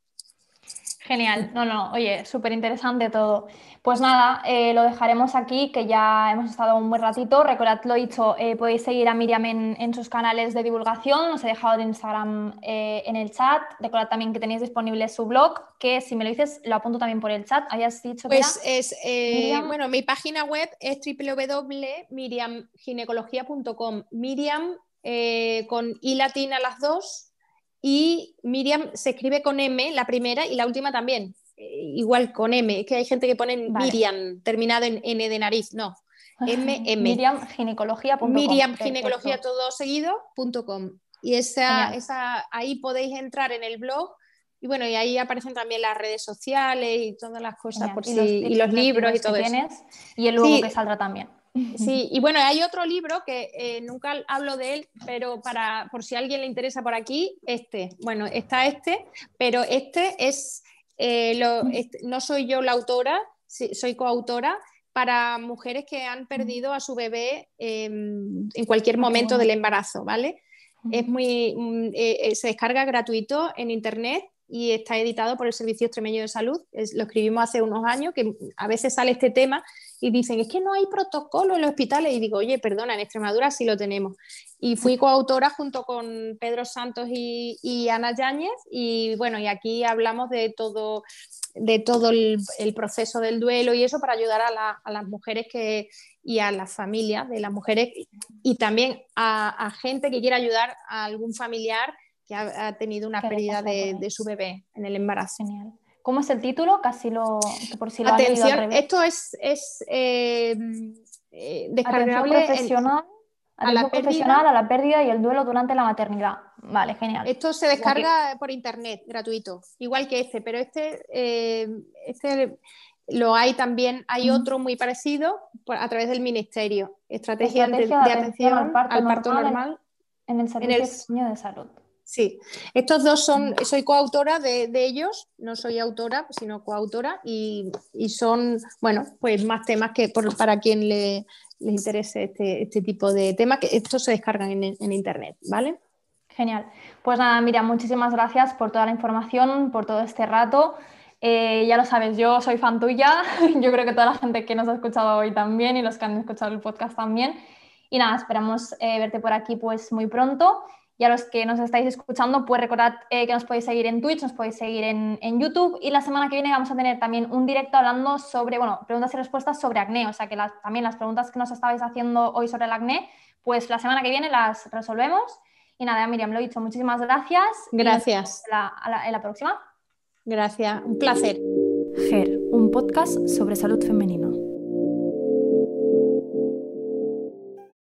S2: Genial, no, no, oye, súper interesante todo. Pues nada, eh, lo dejaremos aquí, que ya hemos estado un buen ratito. Recordad lo dicho, eh, podéis seguir a Miriam en, en sus canales de divulgación, os he dejado de Instagram eh, en el chat. Recordad también que tenéis disponible su blog, que si me lo dices, lo apunto también por el chat. Habías dicho que
S3: Pues
S2: era
S3: es, bueno, mi página web es www.miriamginecología.com. Miriam con I latina las dos y Miriam se escribe con M, la primera y la última también, eh, igual con M. Es que hay gente que pone
S2: Vale.
S3: Miriam terminado en N de nariz, no. MM.
S2: miriamginecología.com.
S3: Miriam
S2: Perfecto.
S3: Ginecología todo seguido punto com. Y esa, esa, ahí podéis entrar en el blog y bueno, y ahí aparecen también las redes sociales y todas las cosas
S2: Genial.
S3: por
S2: Y
S3: si-
S2: los
S3: y los libros y todo eso.
S2: tienes y el
S3: Sí.
S2: que saldrá también.
S3: Sí, y bueno, hay otro libro que eh, nunca hablo de él, pero para por si a alguien le interesa por aquí, este. Bueno, está este, pero este es, eh, lo- este- no soy yo la autora, soy coautora para mujeres que han perdido a su bebé eh, en cualquier momento del embarazo, ¿vale? Es muy, mm, eh, se descarga gratuito en internet y está editado por el Servicio Extremeño de Salud. Es- lo escribimos hace unos años, que a veces sale este tema y dicen, es que no hay protocolo en los hospitales. Y digo, oye, perdona, en Extremadura sí lo tenemos. Y fui coautora junto con Pedro Santos y, y Ana Yáñez. Y bueno, y aquí hablamos de todo, de todo el, el proceso del duelo y eso para ayudar a, la- a las mujeres que, y a las familias de las mujeres y también a, a gente que quiera ayudar a algún familiar que ha, ha tenido una pérdida de, de su bebé en el embarazo.
S2: Genial. ¿Cómo es el título? Casi lo, por si lo leído al
S3: Atención,
S2: revés.
S3: esto es, es eh, eh,
S2: Atención
S3: en-
S2: profesional,
S3: a la
S2: atención
S3: pérdida.
S2: profesional a la pérdida y el duelo durante la maternidad. Vale, genial.
S3: Esto se descarga por internet, gratuito, igual que este, pero este, eh, este lo hay también, hay otro muy parecido por- a través del Ministerio, Estrategia, de-
S2: Estrategia
S3: de, atención al parto,
S2: normal en-
S3: normal.
S2: En el Servicio
S3: el-
S2: Extremeño de Salud.
S3: Sí, estos dos son, soy coautora de, de ellos, no soy autora, sino coautora, y, y son, bueno, pues más temas que por- para quien le, le interese este, este tipo de temas, que estos se descargan en, en internet, ¿vale?
S2: Genial. Pues nada, Miriam, muchísimas gracias por toda la información, por todo este rato. Eh, ya lo sabes, yo soy fan tuya, yo creo que toda la gente que nos ha escuchado hoy también y los que han escuchado el podcast también. Y nada, esperamos eh, verte por aquí pues muy pronto. Y a los que nos estáis escuchando, pues recordad eh, que nos podéis seguir en Twitch, nos podéis seguir en, en YouTube y la semana que viene vamos a tener también un directo hablando sobre, bueno, preguntas y respuestas sobre acné, o sea que las- también las preguntas que nos estabais haciendo hoy sobre el acné, pues la semana que viene las resolvemos. Y nada, Miriam, lo he dicho, muchísimas gracias. y nos
S3: Gracias,
S2: vemos en la- en la próxima.
S3: gracias, un placer.
S1: GER, un podcast sobre salud femenina.